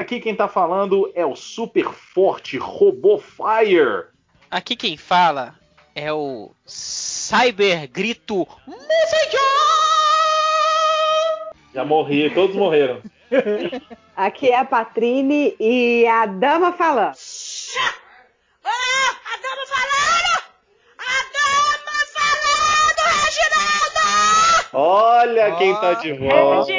aqui quem tá falando é o super forte Robô Fire. Aqui quem fala é o Cyber Grito Messenger! Já morri, todos morreram. Aqui é a Patrine e a dama falando. Ah, a dama falando! A dama falando, Reginaldo! Olha quem tá de volta.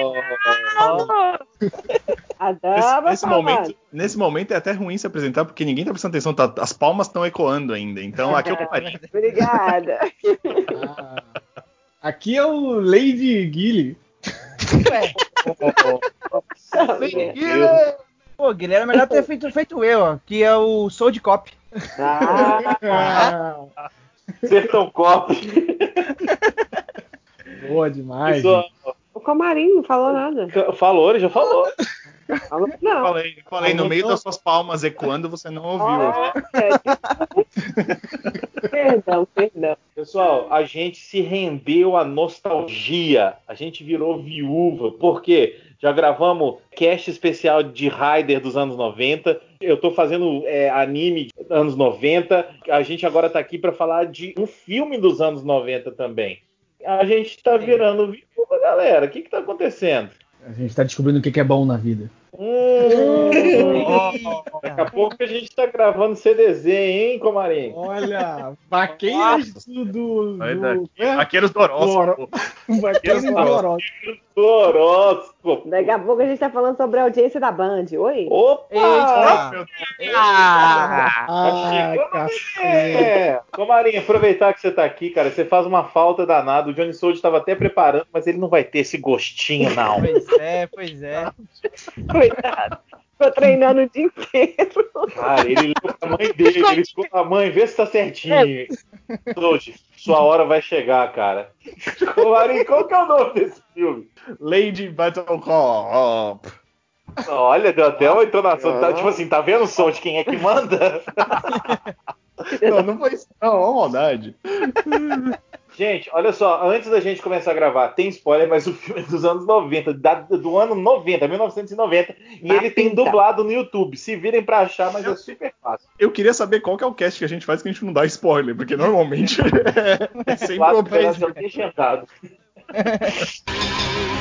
A dama Nesse, nesse momento, nesse momento é até ruim se apresentar porque ninguém tá prestando atenção, tá- as palmas estão ecoando ainda. Então aqui é o Marinho. Obrigada. Ah, aqui é o Lady Guile. Pô, Guilherme, era melhor ter feito, feito eu, ó, que é o Soul de Cop. Ah, Ah, Sertão Cop. boa demais. Pessoal, o Comarim não falou nada. falou, ele já falou. Falou, não. Falei, falei, no meio das suas palmas ecoando, você não ouviu. Olha, perdão, perdão. Pessoal, a gente se rendeu à nostalgia. A gente virou viúva. Por quê? Já gravamos cast especial de Raider dos anos 90. Eu tô fazendo é, anime dos anos 90. A gente agora tá aqui para falar de um filme dos anos 90 também. A gente tá virando viúva, galera. O que que tá acontecendo? A gente tá descobrindo o que que é bom na vida. Hum, daqui a pouco a gente tá gravando CDZ, hein, Comarim? Olha, vaqueiros do. do, do é? Vaqueiros do. Vaqueiros do. Horóscopo. Daqui a pouco a gente tá falando sobre a audiência da Band. Oi? Opa! Eita! Ah, Ah, cacete. É, Comarinho, aproveitar que você tá aqui, cara, você faz uma falta danada. O Johnny Soul estava até preparando, mas ele não vai ter esse gostinho, não. Pois é, pois é. Coitado. Tô treinando o dia inteiro. Cara, ele ligou pra mãe dele, ele ficou com a mãe, vê se tá certinho. Sold, sua hora vai chegar, cara. Comarinho, qual que é o nome desse filme? Lady Battle Cop. Olha, deu até uma entonação. Tá, tipo assim, tá vendo o som de quem é que manda? Não, não foi isso. Não, é uma maldade. Gente, olha só, antes da gente começar a gravar, tem spoiler, mas o filme é dos anos 90, da- do ano 90, 1990, e Tá ele tem pinta. dublado no YouTube. Se virem pra achar, mas é super fácil. Eu queria saber qual que é o cast que a gente faz que a gente não dá spoiler, porque normalmente é, é sempre o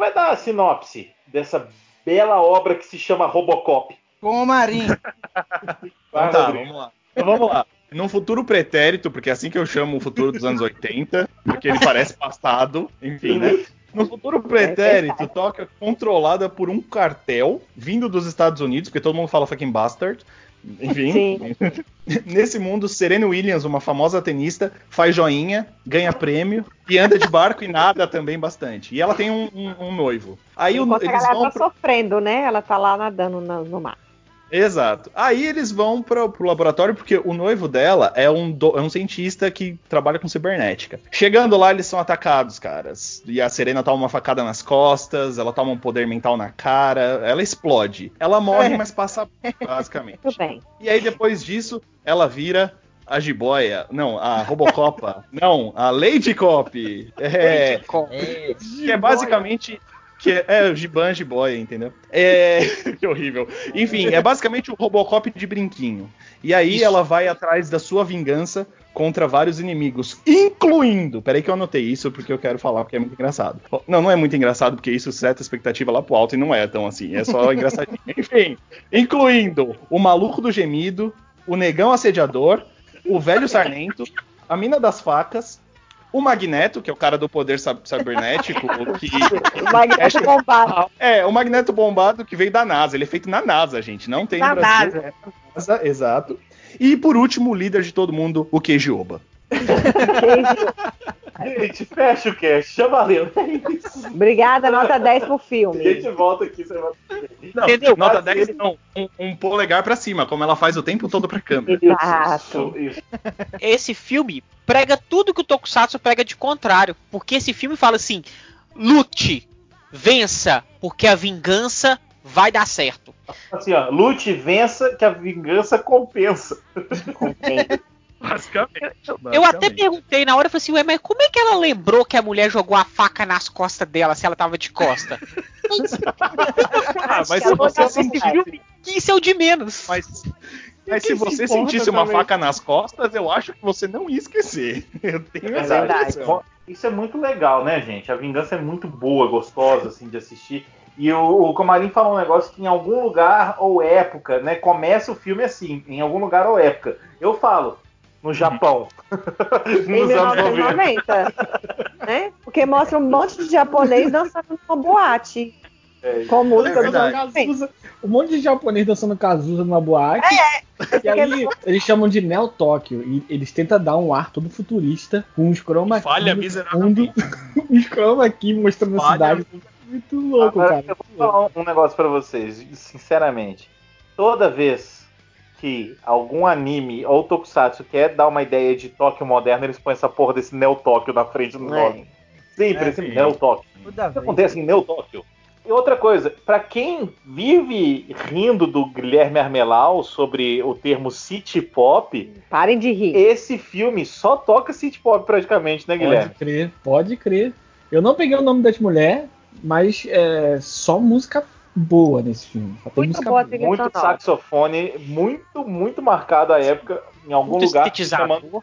vai dar a sinopse dessa bela obra que se chama Robocop? Com o Marinho. Então tá, vamos lá. Então vamos lá. Num futuro pretérito, porque é assim que eu chamo o futuro dos anos 80, porque ele parece passado, enfim, né? No futuro pretérito, Tóquio é controlada por um cartel vindo dos Estados Unidos, porque todo mundo fala fucking bastard. Enfim. Nesse mundo, Serena Williams, uma famosa tenista, faz joinha, ganha prêmio e anda de barco e nada também bastante. E ela tem um, um- um noivo. Aí o- Enquanto a eles galera vão tá pro- sofrendo, né? Ela tá lá nadando no, no mar. Exato. Aí eles vão pro, pro laboratório porque o noivo dela é um, do- é um cientista que trabalha com cibernética. Chegando lá, eles são atacados, caras. E a Serena toma uma facada nas costas, ela toma um poder mental na cara, ela explode. Ela morre, mas passa basicamente. Tudo bem. E aí depois disso, ela vira a jiboia. Não, a Robocopa. não, a Lady Cop. É, que é basicamente. Que é, é o Giban Jiboia, entendeu? É. que horrível. Enfim, é basicamente o Robocop de brinquinho. E aí ela vai atrás da sua vingança contra vários inimigos, incluindo. Peraí que eu anotei isso porque eu quero falar, porque é muito engraçado. Não, não é muito engraçado, porque isso seta a expectativa lá pro alto e não é tão assim. É só engraçadinho. Enfim, incluindo o maluco do gemido, o negão assediador, o velho sarnento, a mina das facas. O Magneto, que é o cara do poder cibernético, que O Magneto bombado. é, o Magneto bombado que veio da NASA. Ele é feito na NASA, gente. Não tem Na no Brasil. É na NASA, exato. E por último, o líder de todo mundo, o Keiji Oba. Gente, fecha o cast. Já valeu. É isso. Obrigada, nota 10 pro A filme. gente volta aqui semana Não, Entendeu? nota Mas 10 ele- não. Um, um polegar pra cima, como ela faz o tempo todo pra câmera. Exato. Isso, isso. Esse filme prega tudo que o Tokusatsu prega de contrário. Porque esse filme fala assim: lute, vença, porque a vingança vai dar certo. Assim, ó, lute vença que a vingança compensa. Basicamente. Eu até perguntei na hora, eu falei assim, ué, mas como é que ela lembrou que a mulher jogou a faca nas costas dela se ela tava de costa? Ah, mas se você. Que isso é o de menos. Mas, mas se você se sentisse uma também? faca nas costas, eu acho que você não ia esquecer. Eu tenho É essa verdade. Isso é muito legal, né, gente? A vingança é muito boa, gostosa, assim, de assistir. E o, o Comarim falou um negócio que em algum lugar ou época, né? Começa o filme assim, em algum lugar ou época. Eu falo, no Japão. Em Nos 90. 1990. né? Porque mostra um monte de japonês dançando numa boate. É, Com música É verdade. anos 90. Cazuza, um monte de japonês dançando Cazuza numa boate. E aí eles chamam de Neo Tóquio. E eles tentam dar um ar todo futurista com uns chroma key Falha miseravelmente. fundo, uns chroma key mostrando a Falha cidade. Muito louco, Agora, cara. eu vou falar um negócio pra vocês, sinceramente. Toda vez que algum anime ou tokusatsu quer dar uma ideia de Tóquio moderno, eles põem essa porra desse Neo Tóquio na frente do É. nome. Sempre É, esse. Neo Tóquio. Isso vez. acontece em Neo Tóquio. E outra coisa, pra quem vive rindo do Guilherme Armelau sobre o termo city pop, Parem de rir. esse filme só toca city pop praticamente, né, Guilherme? Pode crer, pode crer. Eu não peguei o nome das mulheres, mas é só música boa nesse filme. Só tem Muito música boa boa. Muito saxofone, muito, muito marcado à época, em algum Muito lugar. chamando-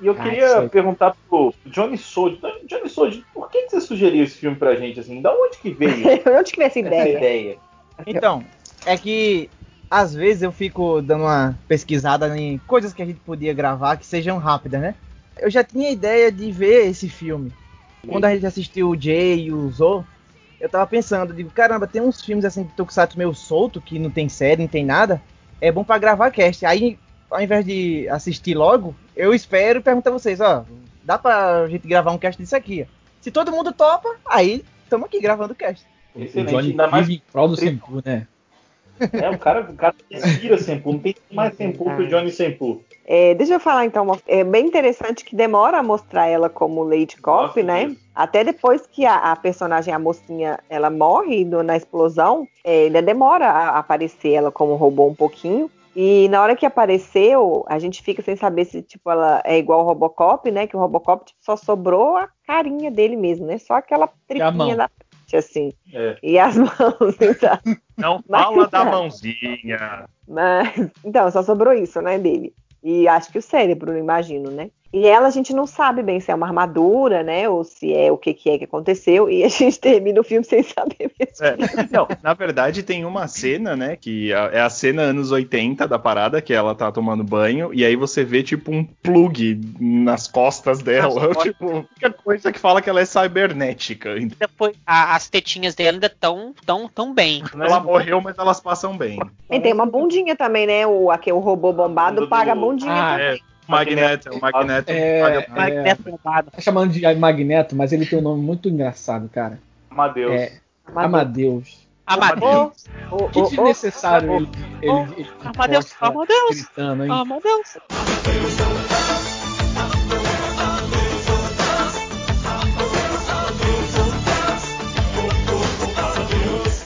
E eu Ah, queria perguntar pro Johnny Sold. Johnny Sold, por que, você sugeriu esse filme pra gente assim? Da onde que veio Onde que veio essa essa ideia? ideia? Então, é que às vezes eu fico dando uma pesquisada em coisas que a gente podia gravar que sejam rápidas, né? Eu já tinha ideia de ver esse filme. Quando a gente assistiu o Jay e o Zo, eu tava pensando, digo, caramba, tem uns filmes assim de Tokusatsu meio solto, que não tem série, não tem nada. É bom pra gravar cast. Aí, ao invés de assistir logo, eu espero e pergunto a vocês, ó, dá pra gente gravar um cast disso aqui? Se todo mundo topa, aí estamos aqui gravando o cast. O Excelente, Johnny ainda mais- vive em prol do Senpu, né? É, o cara, o cara respira Senpu, não tem mais Senpu que o Johnny Senpu. É, deixa eu falar então, é bem interessante que demora a mostrar ela como Lady Cop, né? disso. Até depois que a, a personagem, a mocinha, ela morre no- na explosão, é, ainda demora a aparecer ela como robô um pouquinho. E na hora que apareceu, a gente fica sem saber se tipo ela é igual ao Robocop, né? Que o Robocop tipo, só sobrou a carinha dele mesmo, né? Só aquela tripinha da frente, assim. É. E as mãos, então. Não Mas- fala da mãozinha. Mas, então, só sobrou isso, né, dele. E acho que o cérebro, imagino, né? E ela a gente não sabe bem se é uma armadura, né? Ou se é o que, que é que aconteceu. E a gente termina o filme sem saber mesmo. É, não, na verdade tem uma cena, né, que é a cena anos 80 da parada, que ela tá tomando banho, e aí você vê tipo um plug nas costas dela, costas. tipo, a única coisa que fala que ela é cibernética. Depois, a- as tetinhas dela ainda tão, tão, tão bem. ela morreu, mas elas passam bem. E tem uma bundinha também, né? O, aquele, o robô bombado paga a bundinha Ah, também. É, Magneto, o Magneto É, Vai é, dessa bombada. tá chamando de Magneto, mas ele tem um nome muito engraçado, cara. Amadeus. É Amadeus. Amadeus. Ô, Que desnecessário ele, ele, ele Amadeus, Amadeus. gritando, hein? Amadeus.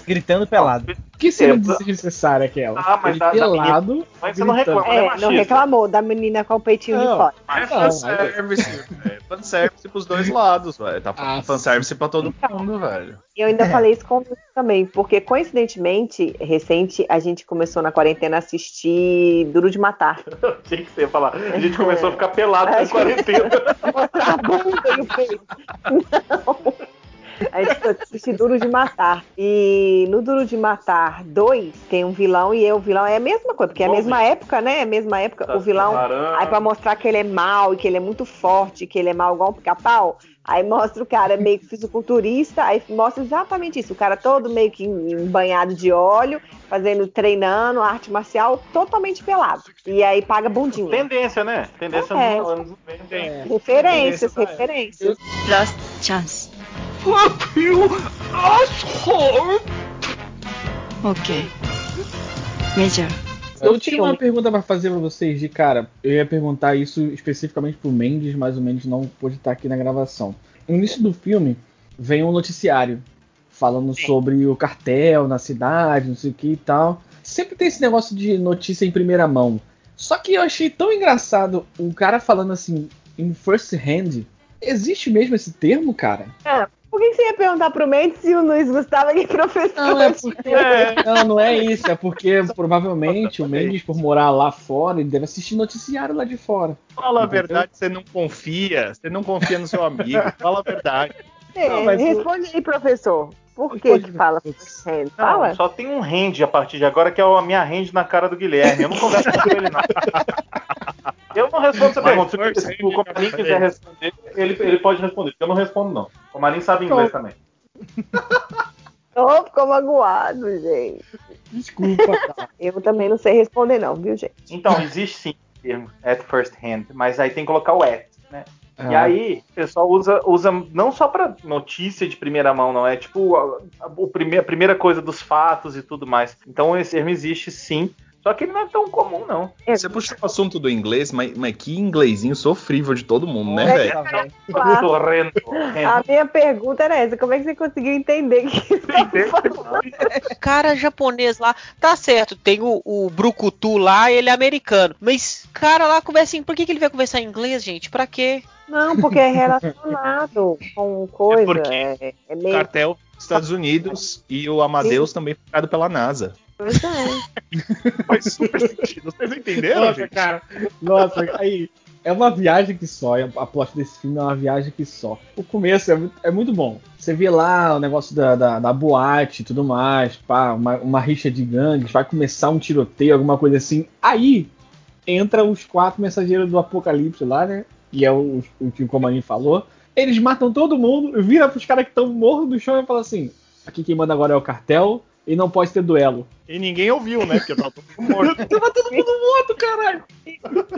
Gritando pelado. Que cena É, desnecessária aquela? Ah, mas ele da- da pelado, Mas você não gritando. reclama, né, É, não reclamou da menina com o peitinho de Não. fora. É fanservice, é fanservice pros dois lados, velho. Tá Ah, fanservice pra todo mundo, velho. E eu ainda falei isso com o Luiz também, porque coincidentemente, recente, a gente começou na quarentena a assistir Duro de Matar. Tinha que ser falar. A gente começou a ficar pelado na quarentena. Mostrar a bunda e o peito. Não. A gente foi assistir Duro de Matar. E no Duro de Matar 2 tem um vilão e o vilão é a mesma coisa, porque é a mesma época, né? É a mesma época. Tá o vilão. Aí pra mostrar que ele é mau e que ele é muito forte, que ele é mau igual um pica-pau. Aí mostra o cara meio que fisiculturista, aí mostra exatamente isso. O cara todo meio que banhado de óleo, fazendo, treinando, arte marcial, totalmente pelado. E aí paga bundinha. Tendência, né? Tendência É. nos anos 90. É. Referências, Tendência da referências. Last chance. Fuck you, asshole! Ok. Major. Eu tinha uma pergunta pra fazer pra vocês de cara. Eu ia perguntar isso especificamente pro Mendes, mas o Mendes não pôde estar aqui na gravação. No início do filme, vem um noticiário falando sobre o cartel na cidade, não sei o que e tal. Sempre tem esse negócio de notícia em primeira mão. Só que eu achei tão engraçado o cara falando assim, em first hand. Existe mesmo esse termo, cara? Por que que você ia perguntar pro Mendes se o Luiz Gustavo é professor? Não, é porque. Não, não é isso. É porque provavelmente o Mendes, por morar lá fora, ele deve assistir noticiário lá de fora. Fala a verdade, você não confia. Você não confia no seu amigo. Fala a verdade. É, Não, mas o- responde aí, professor. Por que que fala hand? Não, Fala. só tem um hand a partir de agora, que é a minha hand na cara do Guilherme. Eu não converso com ele, não. Eu não respondo essa Mas pergunta. first Se, o Comarim quiser responder, ele, ele pode responder. porque Eu não respondo, não. O Comarim sabe inglês também. Oh, ficou magoado, gente. Desculpa. Eu também não sei responder, não, viu, gente? Então, existe sim o termo at first hand, mas aí tem que colocar o at, né? E Ah, aí, o pessoal usa, usa não só pra notícia de primeira mão, não. É tipo a, a- o prime- a primeira coisa dos fatos e tudo mais. Então, esse termo existe sim. Só que ele não é tão comum, não. Você puxou o assunto do inglês, mas, mas que inglesinho sofrível de todo mundo, né, É, velho? Velho. Claro. Torrendo. A minha pergunta era essa: como é que você conseguiu entender que isso O cara japonês lá, tá certo, tem o, o Brucutu lá, ele é americano. Mas, cara lá conversa em. Por que, que ele vai conversar em inglês, gente? Pra quê? Não, porque é relacionado com coisa. É porque É, é O meio. cartel dos Estados Unidos e o Amadeus também foi criado pela NASA. Pois é. Faz super sentido. Vocês entenderam, Nossa, gente? cara. Nossa, aí. É uma viagem que só. e A a plot desse filme é uma viagem que só. O começo é, muito- é muito bom. Você vê lá o negócio da, da, da boate e tudo mais, pá, uma, uma rixa de gangues, vai começar um tiroteio, alguma coisa assim. Aí entra os quatro mensageiros do apocalipse lá, né? E é o, o que o Comarim falou. Eles matam todo mundo, vira pros caras que estão mortos no chão e fala assim: aqui quem manda agora é o cartel e não pode ter duelo. E ninguém ouviu, né? Porque tava todo mundo morto. Tava todo mundo morto, caralho!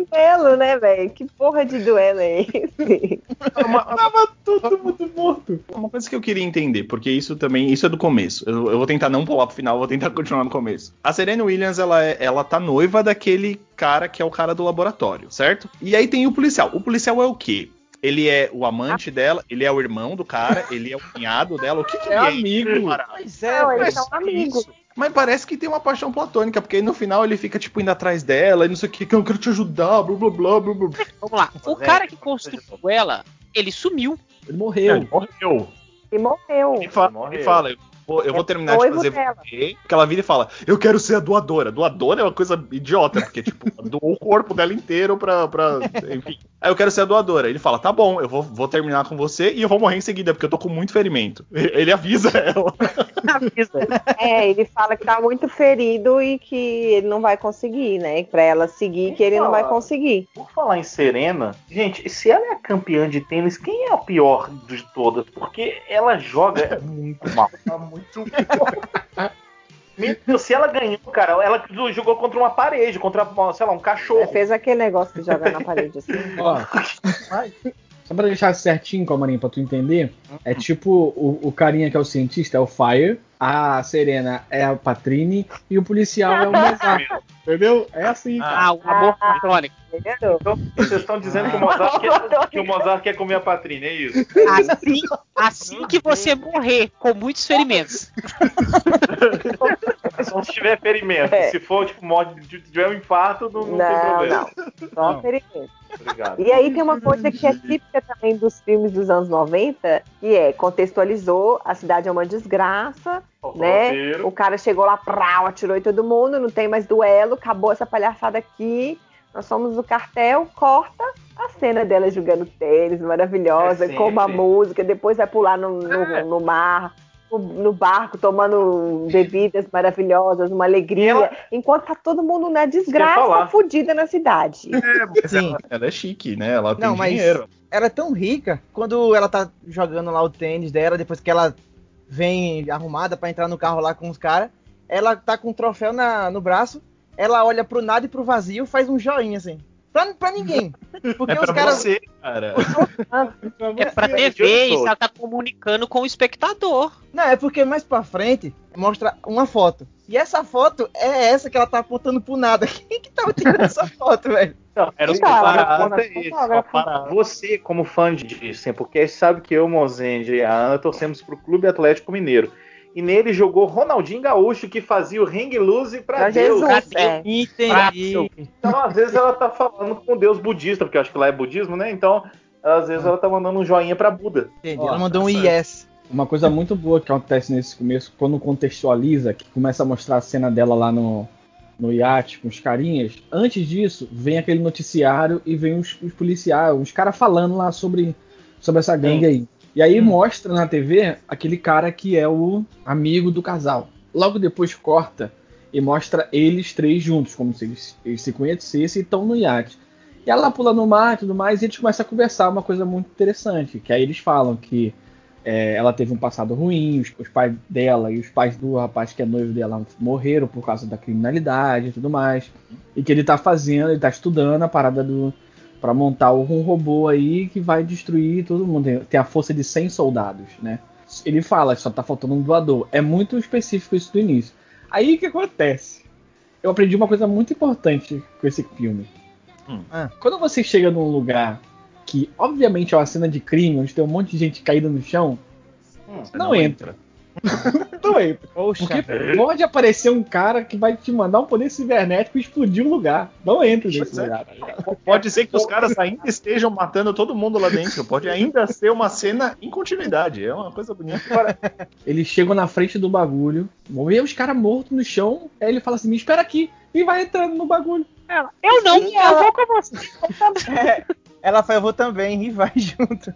Duelo, né, velho? Que porra de duelo é esse? Tava todo mundo morto. Uma coisa que eu queria entender, porque isso também, isso é do começo. Eu, eu vou tentar não pular pro final, vou tentar continuar no começo. A Serena Williams, ela, é, ela tá noiva daquele cara que é o cara do laboratório, certo? E aí tem o policial. O policial é o quê? Ele é o amante dela, ele é o irmão do cara, ele é o cunhado dela. O que, que É ele amigo. cara? Pois é, Não, eles mas são amigos. Isso. Mas parece que tem uma paixão platônica, porque aí no final ele fica, tipo, indo atrás dela e não sei o que, que eu quero te ajudar, blá blá blá blá blá. Vamos lá. O é, cara que construiu ela, ele sumiu. Ele morreu. Ele morreu. E morreu. Ele fala, Morreu. ele fala, eu vou, eu vou É terminar de fazer porque ela vira e fala, eu quero ser a doadora. Doadora é uma coisa idiota, porque, tipo, doou o corpo dela inteiro pra, pra. Enfim. Aí eu quero ser a doadora. Ele fala, tá bom, eu vou, vou terminar com você e eu vou morrer em seguida, porque eu tô com muito ferimento. Ele avisa ela. É, ele fala que tá muito ferido e que ele não vai conseguir, né? Pra ela seguir, que ele não vai conseguir. Por falar em Serena, gente, se ela é a campeã de tênis, quem é a pior de todas? Porque ela joga muito mal. Muito mal. Meu Deus, se ela ganhou, cara, ela jogou contra uma parede, contra, sei lá, um Ela cachorro. fez aquele negócio de jogar na parede assim. Ó, só pra deixar certinho, Calmarinho, pra tu entender, é tipo o, o carinha que é o cientista é o Fire, a Serena é a Patrine e o policial é o Mozart. Entendeu? É assim, cara. Ah, o amor platônico. Entendeu? Então, vocês estão dizendo que o Mozart quer, que o Mozart quer comer a Patrina, é isso? Assim, assim que você morrer com muitos ferimentos. Só se tiver ferimento. É. Se for, tipo, morte, se tiver um infarto, não, não tem Não, problema. não. Só Não. ferimento. Obrigado. E aí tem uma coisa que é típica também dos filmes dos anos 90, que é contextualizou, a cidade é uma desgraça, Faltou né? roteiro. O cara chegou lá, prau, atirou em todo mundo, não tem mais duelo, acabou essa palhaçada aqui. Nós somos o cartel, corta, a cena dela jogando tênis, maravilhosa, É com uma música, depois vai pular no, no, É. no mar, no, no barco, tomando bebidas maravilhosas, uma alegria, ela- enquanto tá todo mundo na desgraça fudida na cidade. Sim. Ela é chique, né? Ela tem Não, mas dinheiro. ela é tão rica quando ela tá jogando lá o tênis dela, depois que ela vem arrumada pra entrar no carro lá com os caras, ela tá com um troféu na, no braço, ela olha pro nada e pro vazio, faz um joinha assim. Pra, pra ninguém. Porque É os pra caras. você, cara. É pra TV, isso sou. ela tá comunicando com o espectador. Não, é porque mais pra frente mostra uma foto. E essa foto é essa que ela tá apontando pro nada. Quem que tava tirando essa foto, velho? Não, era o fotógrafo. Você, como fã de Sempre sabe que eu, Mozende e a Ana torcemos pro Clube Atlético Mineiro. E nele jogou Ronaldinho Gaúcho, que fazia o ring loose pra Pra Deus. Jesus, é. Entendi. Então, às vezes, ela tá falando com Deus budista, porque eu acho que lá é budismo, né? Então, às vezes, ela tá mandando um joinha pra Buda. Entendi. Ó, Ela mandou um tá yes. Uma coisa muito boa que acontece nesse começo, quando contextualiza, que começa a mostrar a cena dela lá no, no iate com os carinhas. Antes disso, vem aquele noticiário e vem os, os policiais, os caras falando lá sobre, sobre essa gangue aí. E aí Hum. mostra na TV aquele cara que é o amigo do casal. Logo depois corta e mostra eles três juntos, como se eles, eles se conhecessem e estão no iate. E ela pula no mar e tudo mais, e eles começam a conversar uma coisa muito interessante, que aí eles falam que é, ela teve um passado ruim, os, os pais dela e os pais do rapaz que é noivo dela morreram por causa da criminalidade e tudo mais. E que ele tá fazendo, ele tá estudando a parada do. para montar um robô aí que vai destruir todo mundo. Tem, tem a força de 100 soldados, né? Ele fala que só tá faltando um doador. É muito específico isso do início. Aí o que acontece? Eu aprendi uma coisa muito importante com esse filme. Hum. Ah. Quando você chega num lugar que, obviamente, é uma cena de crime, onde tem um monte de gente caída no chão, Você não entra. não entra. Poxa. Porque pode aparecer um cara que vai te mandar um poder cibernético e explodir o lugar. Não entra nesse Pois é. lugar. Pode ser que os caras ainda estejam matando todo mundo lá dentro. Pode ainda ser uma cena em continuidade. É uma coisa bonita. Eles chegam na frente do bagulho, vê os caras mortos no chão, aí ele fala assim: me espera aqui, e vai entrando no bagulho. Eu não, Sim, eu ela- vou com você. É, ela fala, eu vou também e vai junto.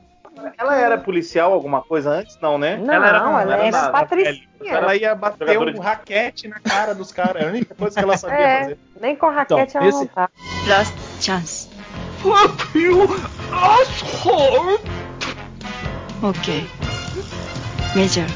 Ela era policial, alguma coisa antes? Não, né? Não, Ela era- ela, ela era era nada, patricinha. Ela ia bater um de- raquete na cara dos caras. É a única coisa que ela sabia É. fazer. Nem com raquete Então, ela esse- não tá. Last chance. Fuck you, asshole! Okay. Major.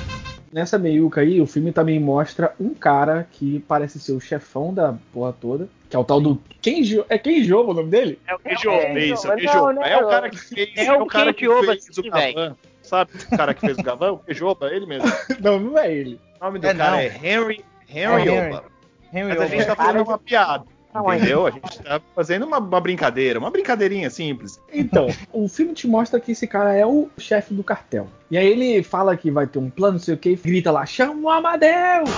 Nessa meiuca aí, o filme também mostra um cara que parece ser o chefão da porra toda, que é o tal do Kenji. É Kenji Oba o nome dele? É o É, Kejoba, é, isso, é o É o cara que fez, É é o cara que fez o. Gavan. Sabe o cara que fez o Gavan? O ele mesmo. Não, não é ele. O nome do É, cara não. é Henry, Henry É, Henry. Oba. Henry Mas a gente Oba. tá fazendo uma piada. Entendeu? A gente tá fazendo uma, uma brincadeira, uma brincadeirinha simples. Então, o filme te mostra que esse cara é o chefe do cartel. E aí ele fala que vai ter um plano, não sei o que, grita lá: chama o Amadeus!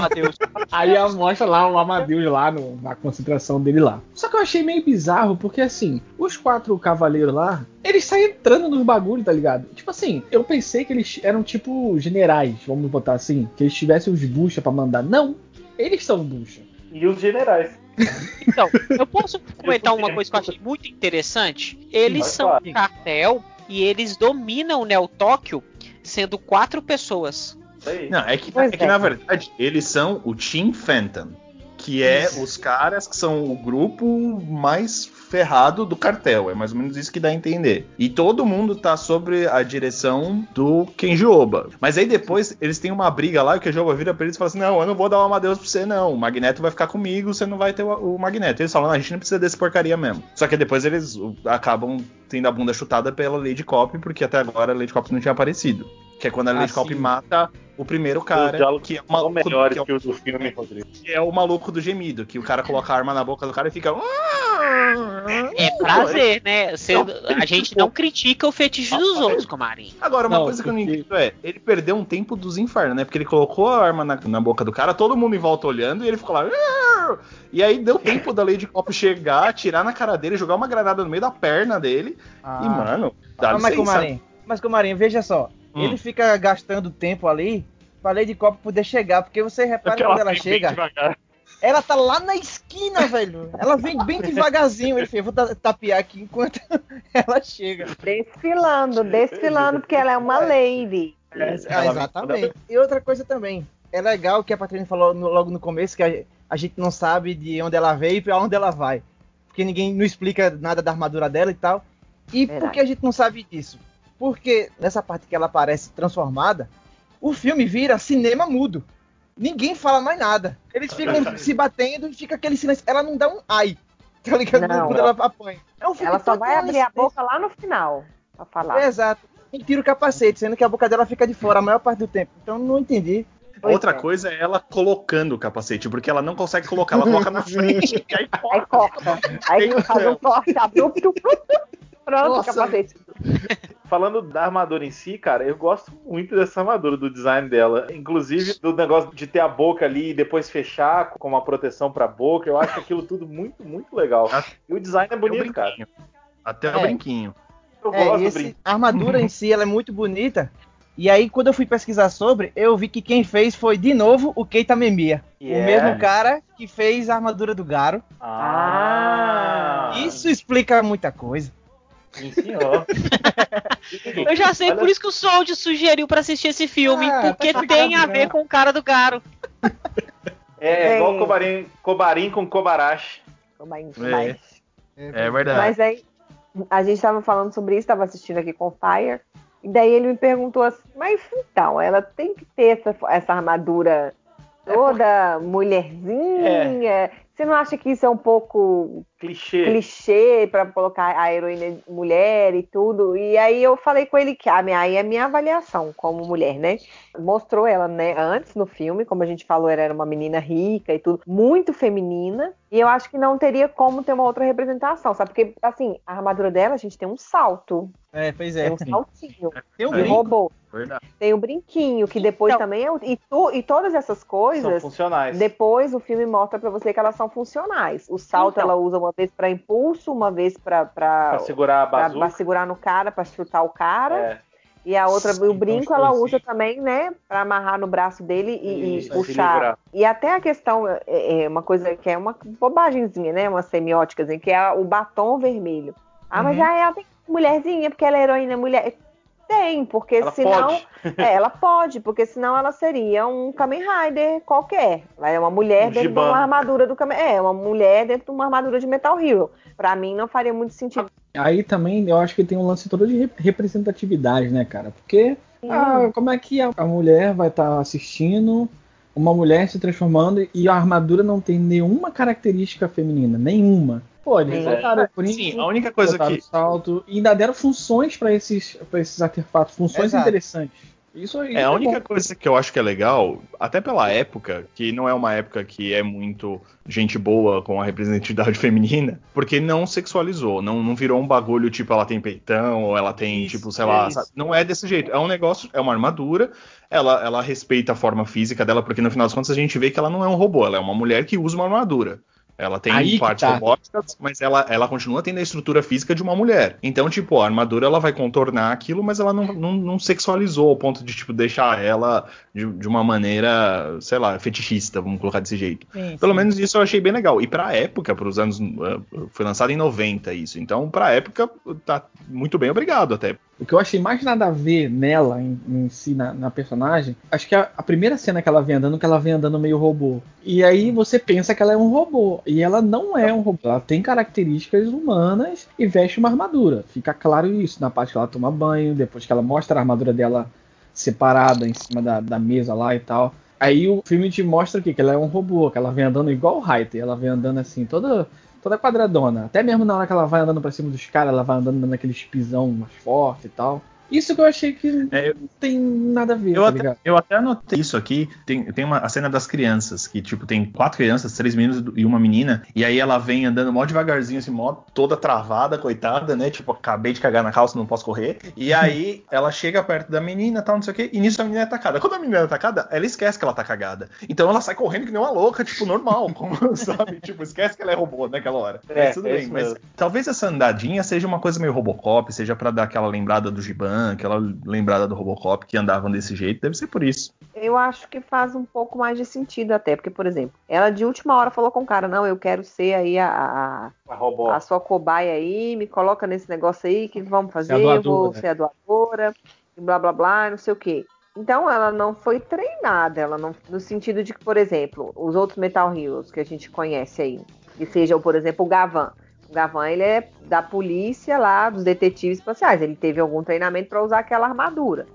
Matheus. Aí a- mostra lá o Amadeus lá no- na concentração dele lá. Só que eu achei meio bizarro, porque assim, os quatro cavaleiros lá, eles saem entrando nos bagulho, tá ligado? Tipo assim, eu pensei que eles eram tipo generais, vamos botar assim, que eles tivessem os bucha pra mandar. Não, eles são bucha. E os generais. Então, eu posso comentar uma coisa que eu achei muito interessante? Eles Pode são falar. um cartel e eles dominam o Neo Tóquio sendo quatro pessoas. Isso aí. Não, é que, é que é. na verdade eles são o Team Phantom, que é os caras que são o grupo mais ferrado do cartel. É mais ou menos isso que dá a entender. E todo mundo tá sobre a direção do Kenji Oba. Mas aí depois eles têm uma briga lá e o Kenji Oba vira pra eles e fala assim: Não, eu não vou dar o Amadeus pra você, não. O Magneto vai ficar comigo, você não vai ter o, o Magneto. Eles falam: não, a gente não precisa desse porcaria mesmo. Só que depois eles o, acabam tendo a bunda chutada pela Lady Cop, porque até agora a Lady Cop não tinha aparecido. Que é quando a Lady Ah, mata o primeiro cara, diálogos que é, o são melhores que, é o, que os do filme, Rodrigo. que é o maluco do gemido, que o cara coloca a arma na boca do cara e fica. É prazer, né? Você- a gente não critica o fetiche dos outros, Comarim. Agora, uma Não, coisa que eu não entendo é, ele perdeu um tempo dos infernos, né? Porque ele colocou a arma na, na boca do cara, todo mundo em volta olhando, e ele ficou lá. "Arr!" E aí deu tempo da Lady Cop chegar, atirar na cara dele, jogar uma granada no meio da perna dele. Ah. E, mano, dá Mas, licença. Comarim, mas Comarim, veja só. Hum. Ele fica gastando tempo ali pra Lady Cop poder chegar, porque você repara quando ela chega, ela tá lá na esquina, velho. Ela vem bem devagarzinho. Ele fez, vou ta- tapear aqui enquanto ela chega. Desfilando, desfilando, porque ela é uma lady. Ah, exatamente. E outra coisa também. É legal que a Patrícia falou no- logo no começo que a, a gente não sabe de onde ela veio e pra onde ela vai. Porque ninguém não explica nada da armadura dela e tal. E por Verdade. que a gente não sabe disso? Porque nessa parte que ela aparece transformada, o filme vira cinema mudo. Ninguém fala mais nada. Eles ficam se batendo e fica aquele silêncio. Ela não dá um ai. Tá ligado? Não. Quando ela apanha. É um filme Ela só vai abrir a boca lá no final pra falar. É, exato. E tira o capacete, sendo que a boca dela fica de fora a maior parte do tempo. Então não entendi. Pois Outra é. coisa é ela colocando o capacete, porque ela não consegue colocar, ela coloca na frente. e aí Aí corta. Aí faz um corte abrupto. Pronto, Nossa. capacete. Falando da armadura em si, cara, eu gosto muito dessa armadura, do design dela. Inclusive do negócio de ter a boca ali e depois fechar com uma proteção pra boca. Eu acho aquilo tudo muito, muito legal. E o design é Até o bonito, cara. brinquinho. Até É. o brinquinho. Eu É, gosto do brinquedo. a armadura em si ela é muito bonita. E aí, quando eu fui pesquisar sobre, eu vi que quem fez foi de novo o Keita Memia. Yeah. O mesmo cara que fez a armadura do Garo. Ah, Isso explica muita coisa. Sim, senhor. Eu já sei, Olha- por isso que o Sold sugeriu pra assistir esse filme, Ah, porque tá tem a ver né? com o cara do Garo. É, Bem- igual Kobarin, Kobarin com Kobarashi. Mas, É. É verdade. mas aí, a gente tava falando sobre isso, tava assistindo aqui com o Fire. E daí ele me perguntou assim, mas então, ela tem que ter essa, essa armadura toda mulherzinha. Você não acha que isso é um pouco Clichê. clichê pra colocar a heroína mulher e tudo. E aí eu falei com ele que a minha, aí é a minha avaliação como mulher, né? Mostrou ela, né, antes no filme, como a gente falou, ela era uma menina rica e tudo, muito feminina. E eu acho que não teria como ter uma outra representação, sabe? Porque, assim, a armadura dela, a gente tem um salto, É, pois tem é. um saltinho, Tem um de brinco. robô, Verdade. tem o brinquinho, que depois Então- também é. E, tu, e todas essas São coisas funcionais. depois o filme mostra pra você que elas são funcionais. O salto Então. ela usa uma vez pra impulso, uma vez Pra segurar a pra- pra segurar no cara, pra chutar o cara. É, E a outra, Sim, o brinco, então, ela sim. usa também, né, pra amarrar no braço dele e, e puxar. E até a questão, é, é uma coisa que é uma bobagemzinha, né, uma semiótica, que é o batom vermelho. Ah, mas Uhum. ah, ela tem que ser mulherzinha, porque ela é heroína mulher. Tem, porque Ela senão. pode. É, ela pode, porque senão ela seria um Kamen Rider qualquer. Ela é uma mulher Um dentro Giban. de uma armadura do Kamen É, uma mulher dentro de uma armadura de Metal Hero. Pra mim não faria muito sentido. Aí também eu acho que tem um lance todo de rep- representatividade, né, cara? Porque ah, como é que a, a mulher vai estar assistindo uma mulher se transformando e a armadura não tem nenhuma característica feminina? Nenhuma. Pô, eles o brinco, Sim, a única coisa que. o salto e ainda deram funções pra esses, pra esses artefatos, funções Exato. interessantes. Isso aí É, a bom. única coisa que eu acho que é legal, até pela época, que não é uma época que é muito gente boa com a representatividade feminina, porque não sexualizou, não, não virou um bagulho tipo ela tem peitão, ou ela tem, Isso, tipo, sei é lá, não é desse jeito. É um negócio, é uma armadura, ela, ela respeita a forma física dela, porque no final das contas a gente vê que ela não é um robô, ela é uma mulher que usa uma armadura. Ela tem Aí partes tá. robóticas, mas ela, ela continua tendo a estrutura física de uma mulher. Então, tipo, a armadura ela vai contornar aquilo, mas ela não, não, não sexualizou ao ponto de, tipo, deixar ela de, de uma maneira, sei lá, fetichista, vamos colocar desse jeito. Sim, Pelo menos isso eu achei bem legal. E pra época, pros anos. eh, Foi lançado em 90 isso. Então, pra época, tá muito bem, obrigado até. O que eu achei mais nada a ver nela, em, em si, na, na personagem, acho que a, a primeira cena que ela vem andando, que ela vem andando meio robô. E aí você pensa que ela é um robô. E ela não é um robô. Ela tem características humanas e veste uma armadura. Fica claro isso na parte que ela toma banho, depois que ela mostra a armadura dela separada em cima da, da mesa lá e tal. Aí o filme te mostra? Que ela é um robô, que ela vem andando igual o Raiter. Ela vem andando assim, toda toda quadradona. Até mesmo na hora que ela vai andando pra cima dos caras, ela vai andando naquele pisão mais forte e tal. Isso que eu achei que É, eu- não tem nada a ver, Eu tá até, eu até anotei isso aqui. Tem, tem uma, a cena das crianças, que, tipo, tem quatro crianças, três meninos e uma menina. E aí ela vem andando mó devagarzinho, assim, mó toda travada, coitada, né? Tipo, acabei de cagar na calça, não posso correr. E aí ela chega perto da menina tal, não sei o quê. E nisso a menina é atacada. Quando a menina é atacada, ela esquece que ela tá cagada. Então ela sai correndo que nem uma louca, tipo, normal, como, sabe? Tipo, esquece que ela é robô naquela hora. É, mas tudo é bem. Mas mesmo. talvez essa andadinha seja uma coisa meio Robocop, seja pra dar aquela lembrada do Giban. Aquela lembrada do Robocop que andavam desse jeito, deve ser por isso. Eu acho que faz um pouco mais de sentido até, porque, por exemplo, ela de última hora falou com o cara, não, eu quero ser aí a, a, A robô. a sua cobaia aí, me coloca nesse negócio aí, que vamos fazer, eu vou né? ser a doadora, e blá blá blá, não sei o quê. Então ela não foi treinada, ela não, no sentido de que, por exemplo, os outros Metal Heroes que a gente conhece aí, que sejam, por exemplo, o Gavan. O Gavan, ele é da polícia lá, dos detetives espaciais. Ele teve algum treinamento para usar aquela armadura.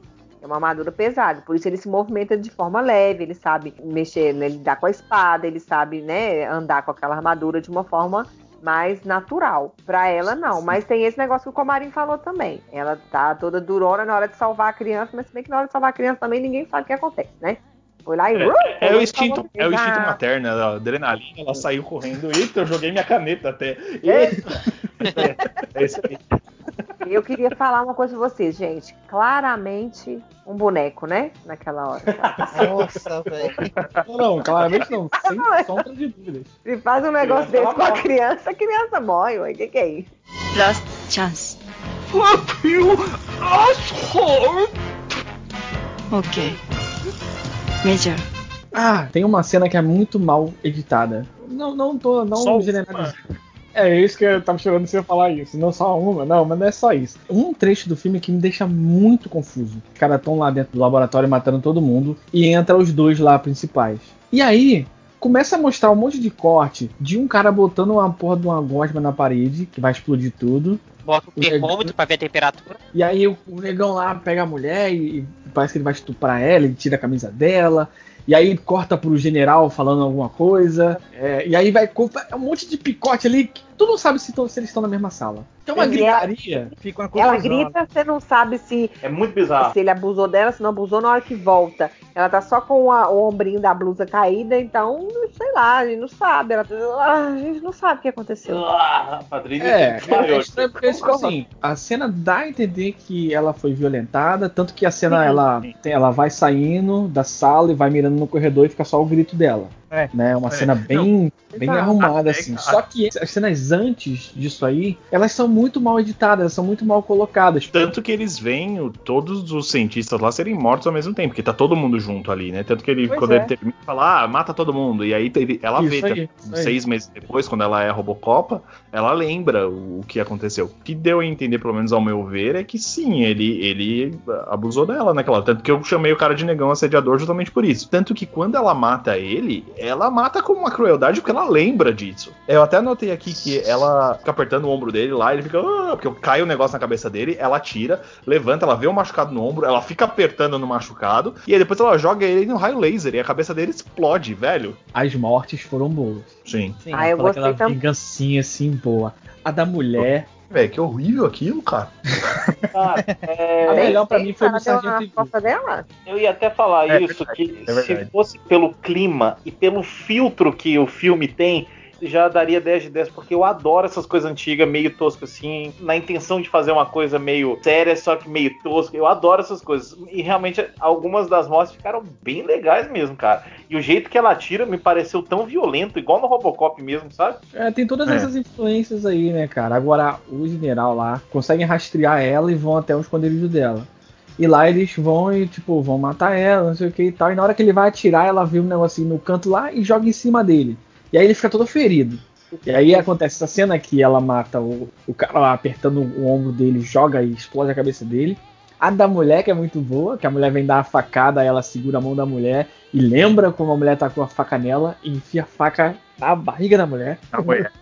É uma armadura pesada, por isso ele se movimenta de forma leve, ele sabe mexer, né, lidar com a espada, ele sabe, né, andar com aquela armadura de uma forma mais natural. Pra ela, não. Mas tem esse negócio que o Comarim falou também. Ela tá toda durona na hora de salvar a criança, mas se bem que na hora de salvar a criança também ninguém sabe o que acontece, né? Foi lá e. É, uh, é o instinto, é o instinto materno, a adrenalina, ela saiu correndo. Eita, eu joguei minha caneta até. Eita! É, é isso aí. Eu queria falar uma coisa pra vocês, gente. Claramente um boneco, né? Naquela hora. Nossa, velho. Não, não, claramente não. Sem sombra de dúvidas. Se faz um negócio Criança, desse com a criança, a criança morre, ué. O que, que é isso? Last chance. Fuck you, asshole! Okay. Major. Ah, tem uma cena que é muito mal editada. Não, não tô, não Só generalizando. É isso que eu tava chorando você falar isso. Não só uma, não, mas não é só isso. Um trecho do filme que me deixa muito confuso. Os caras estão lá dentro do laboratório matando todo mundo e entra os dois lá principais. E aí, começa a mostrar um monte de corte de um cara botando uma porra de uma gosma na parede, que vai explodir tudo. Bota o termômetro pra ver a temperatura. E aí o, o negão lá pega a mulher e, e parece que ele vai estuprar ela, ele tira a camisa dela. E aí corta pro general falando alguma coisa. é, e aí vai. É um monte de picote ali. que Tu não sabe se, tão- se eles estão na mesma sala. É uma E gritaria. Fica uma Ela confusão. grita, você não sabe se, É muito bizarro. se ele abusou dela, se não abusou na hora que volta. Ela tá só com a- o ombrinho da blusa caída, então, sei lá, a gente não sabe. Ela, ah, a gente não sabe o que aconteceu. Ah, a Patrícia É, é estranho porque, tipo assim, a cena dá a entender que ela foi violentada, tanto que a cena, Sim, ela, sim. tem- ela vai saindo da sala e vai mirando no corredor e fica só o grito dela. É. Né? Uma É. cena bem, bem Exato. arrumada, Até- assim. Só que as cenas antes disso aí, elas são muito mal editadas, elas são muito mal colocadas. Tanto que eles veem o- todos os cientistas lá serem mortos ao mesmo tempo, porque tá todo mundo junto ali, né? Tanto que ele, Pois quando é. ele termina, fala, ah, mata todo mundo. E aí ele- ela Isso vê, aí, tá, seis meses depois, quando ela é a Robocopa, ela lembra o, o que aconteceu. O que deu a entender, pelo menos ao meu ver, é que sim, ele, ele abusou dela naquela. Tanto que eu chamei o cara de negão assediador justamente por isso. Tanto que quando ela mata ele, ela mata com uma crueldade porque ela lembra disso. Eu até anotei aqui que ela fica apertando o ombro dele lá, ele fica. "Ah", porque cai o negócio na cabeça dele, ela tira, levanta, ela vê o machucado no ombro, ela fica apertando no machucado, e aí depois ela joga ele no raio laser e a cabeça dele explode, velho. As mortes foram boas. Sim. Sim. Ah, eu Aquela gostei também. vingancinha assim boa. A da mulher, Velho, que horrível aquilo, cara. Cara, é, A melhor pra mim foi do deu Sargento dela? eu ia até falar É isso, verdade, que é se fosse pelo clima e pelo filtro que o filme tem, já daria 10 de 10, porque eu adoro essas coisas antigas, meio tosco assim, na intenção de fazer uma coisa meio séria, só que meio tosca. Eu adoro essas coisas. E realmente algumas das mortes ficaram bem legais mesmo, cara. E o jeito que ela atira me pareceu tão violento, igual no Robocop mesmo, sabe? É, tem todas É. essas influências aí, né, cara? Agora, o general lá conseguem rastrear ela e vão até o esconderijo dela. E lá eles vão e, tipo, vão matar ela, não sei o que e tal. E na hora que ele vai atirar, ela vê um negocinho no canto lá e joga em cima dele. E aí ele fica todo ferido. E aí acontece essa cena que ela mata o, o cara lá apertando o ombro dele, joga e explode a cabeça dele. A da mulher, que é muito boa, que a mulher vem dar a facada, ela segura a mão da mulher e lembra como a mulher tá com a faca nela e enfia a faca na barriga da mulher.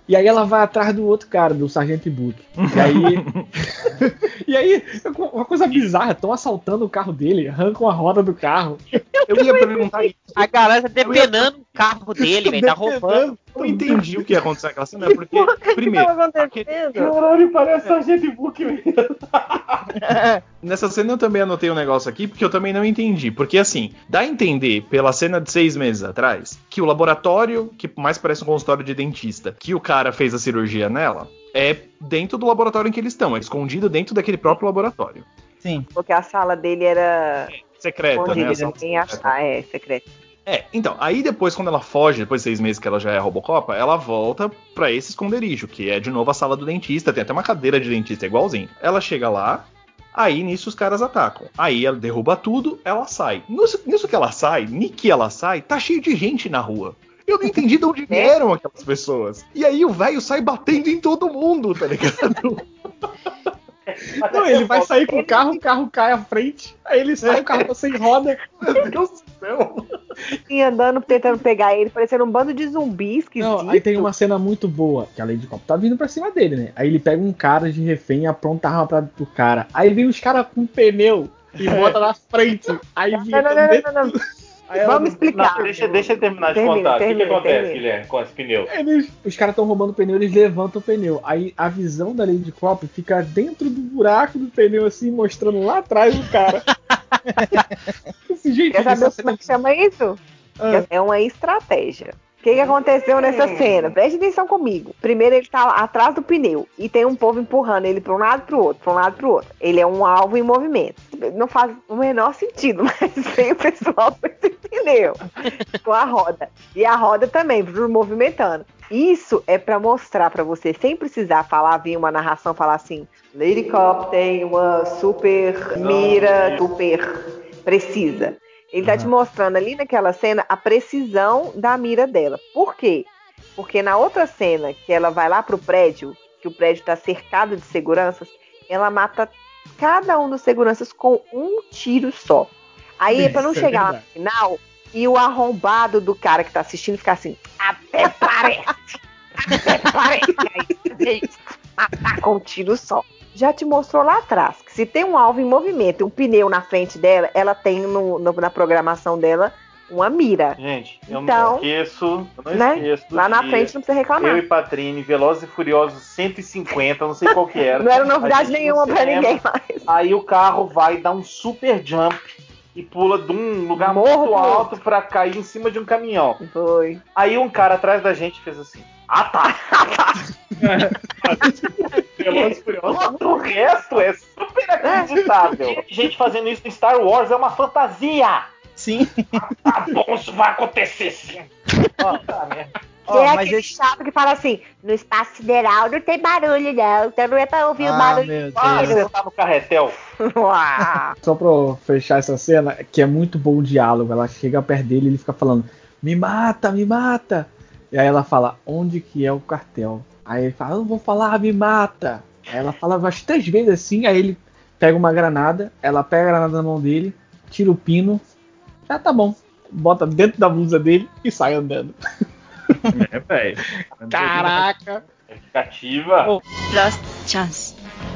E aí ela vai atrás do outro cara, do Sargento Ibuki. E aí. e aí, uma coisa bizarra, estão assaltando o carro dele, arrancam a roda do carro. Eu ia perguntar isso. A galera tá depenando o carro dele, velho. Tá roubando. Eu entendi o que ia acontecer naquela cena, porque, Porra, o que primeiro, tava aquele-? Caralho, parece a gente book mesmo. Nessa cena eu também anotei um negócio aqui, porque eu também não entendi. Porque assim, dá a entender, pela cena de seis meses atrás, que o laboratório, que mais parece um consultório de dentista, que o cara fez a cirurgia nela, é dentro do laboratório em que eles estão, é escondido dentro daquele próprio laboratório. Sim. Porque a sala dele era Secreta, né? escondida, A sala ninguém secreta. achar. É, secreta. É, então, aí depois, quando ela foge, depois de seis meses que ela já é Robocopa, ela volta pra esse esconderijo, que é de novo a sala do dentista, tem até uma cadeira de dentista, é igualzinho. Ela chega lá, Aí nisso os caras atacam. Aí ela derruba tudo, ela sai. Nisso, nisso que ela sai, ni que ela sai, tá cheio de gente na rua. Eu não entendi de onde vieram aquelas pessoas. E aí o velho sai batendo em todo mundo, tá ligado? Não, ele vai sair com o carro, o carro cai à frente, aí ele sai, o carro tá sem roda. Meu Deus do céu. E andando, tentando pegar ele, parecendo um bando de zumbis que Não, aí tem uma cena muito boa, que a Lady Cop tá vindo pra cima dele, né? Aí ele pega um cara de refém e apronta a arma pra, pro cara. Aí vem os caras com pneu e bota na frente. Aí Não, não, não, não, não, Aí ela- Vamos explicar. Não, deixa, deixa ele terminar de Termina, contar. o que, que acontece, termina. Guilherme, com esse pneu? Eles, os caras estão roubando o pneu, eles levantam o pneu. Aí a visão da Lady Cop fica dentro do buraco do pneu, assim, mostrando lá atrás o cara. Esse jeito Quer saber como é que chama isso? Ah. É uma estratégia. O que, que aconteceu nessa cena? Preste atenção comigo. Primeiro ele tá atrás do pneu e tem um povo empurrando ele para um lado para o outro, para um lado para o outro. Ele é um alvo em movimento. Não faz o menor sentido, mas tem o pessoal com esse pneu, com a roda. E a roda também, movimentando. Isso é para mostrar para você, sem precisar falar, vir uma narração falar assim: Lady Cop tem uma super mira, super precisa. Ele tá te mostrando ali naquela cena a precisão da mira dela. Por quê? Porque na outra cena, que ela vai lá pro prédio, que o prédio tá cercado de seguranças, ela mata cada um dos seguranças com um tiro só. Aí, pra não é chegar lá no verdade. final, e o arrombado do cara que tá assistindo ficar assim, até parece, até parece. Aí, gente, matar com um tiro só. Já te mostrou lá atrás que se tem um alvo em movimento e um pneu na frente dela, ela tem no- no- na programação dela uma mira. Gente, eu Então, não esqueço, eu não né? esqueço Lá na dia. frente não precisa reclamar. Eu e Patrine, Velozes e Furiosos 150, não sei qual que era. Não era novidade nenhuma pra cinema, ninguém mais. Aí o carro vai dar um super jump e pula de um lugar Morro muito alto pra cair em cima de um caminhão. Foi. Aí um cara atrás da gente fez assim: Ah tá! Velozes Furiosos. Todo o resto é super acreditável. Gente fazendo isso em Star Wars é uma fantasia! Sim. Tá bom, isso vai acontecer sim. Ó, tá, né? Ó, é mas aquele esse- chato que fala assim: no espaço sideral não tem barulho, não. Então não é pra ouvir o Ah, barulho. meu Ah, você tá no carretel. Só pra eu fechar essa cena, que é muito bom o diálogo. Ela chega perto dele e ele fica falando: Me mata, me mata. E aí ela fala: Onde que é o cartel? Aí ele fala: Eu não vou falar, me mata. Aí ela fala umas três vezes assim. Aí ele pega uma granada, ela pega a granada na mão dele, tira o pino. Já tá bom. Bota dentro da blusa dele e sai andando. É, velho. Caraca! Cativa. Oh. Last chance.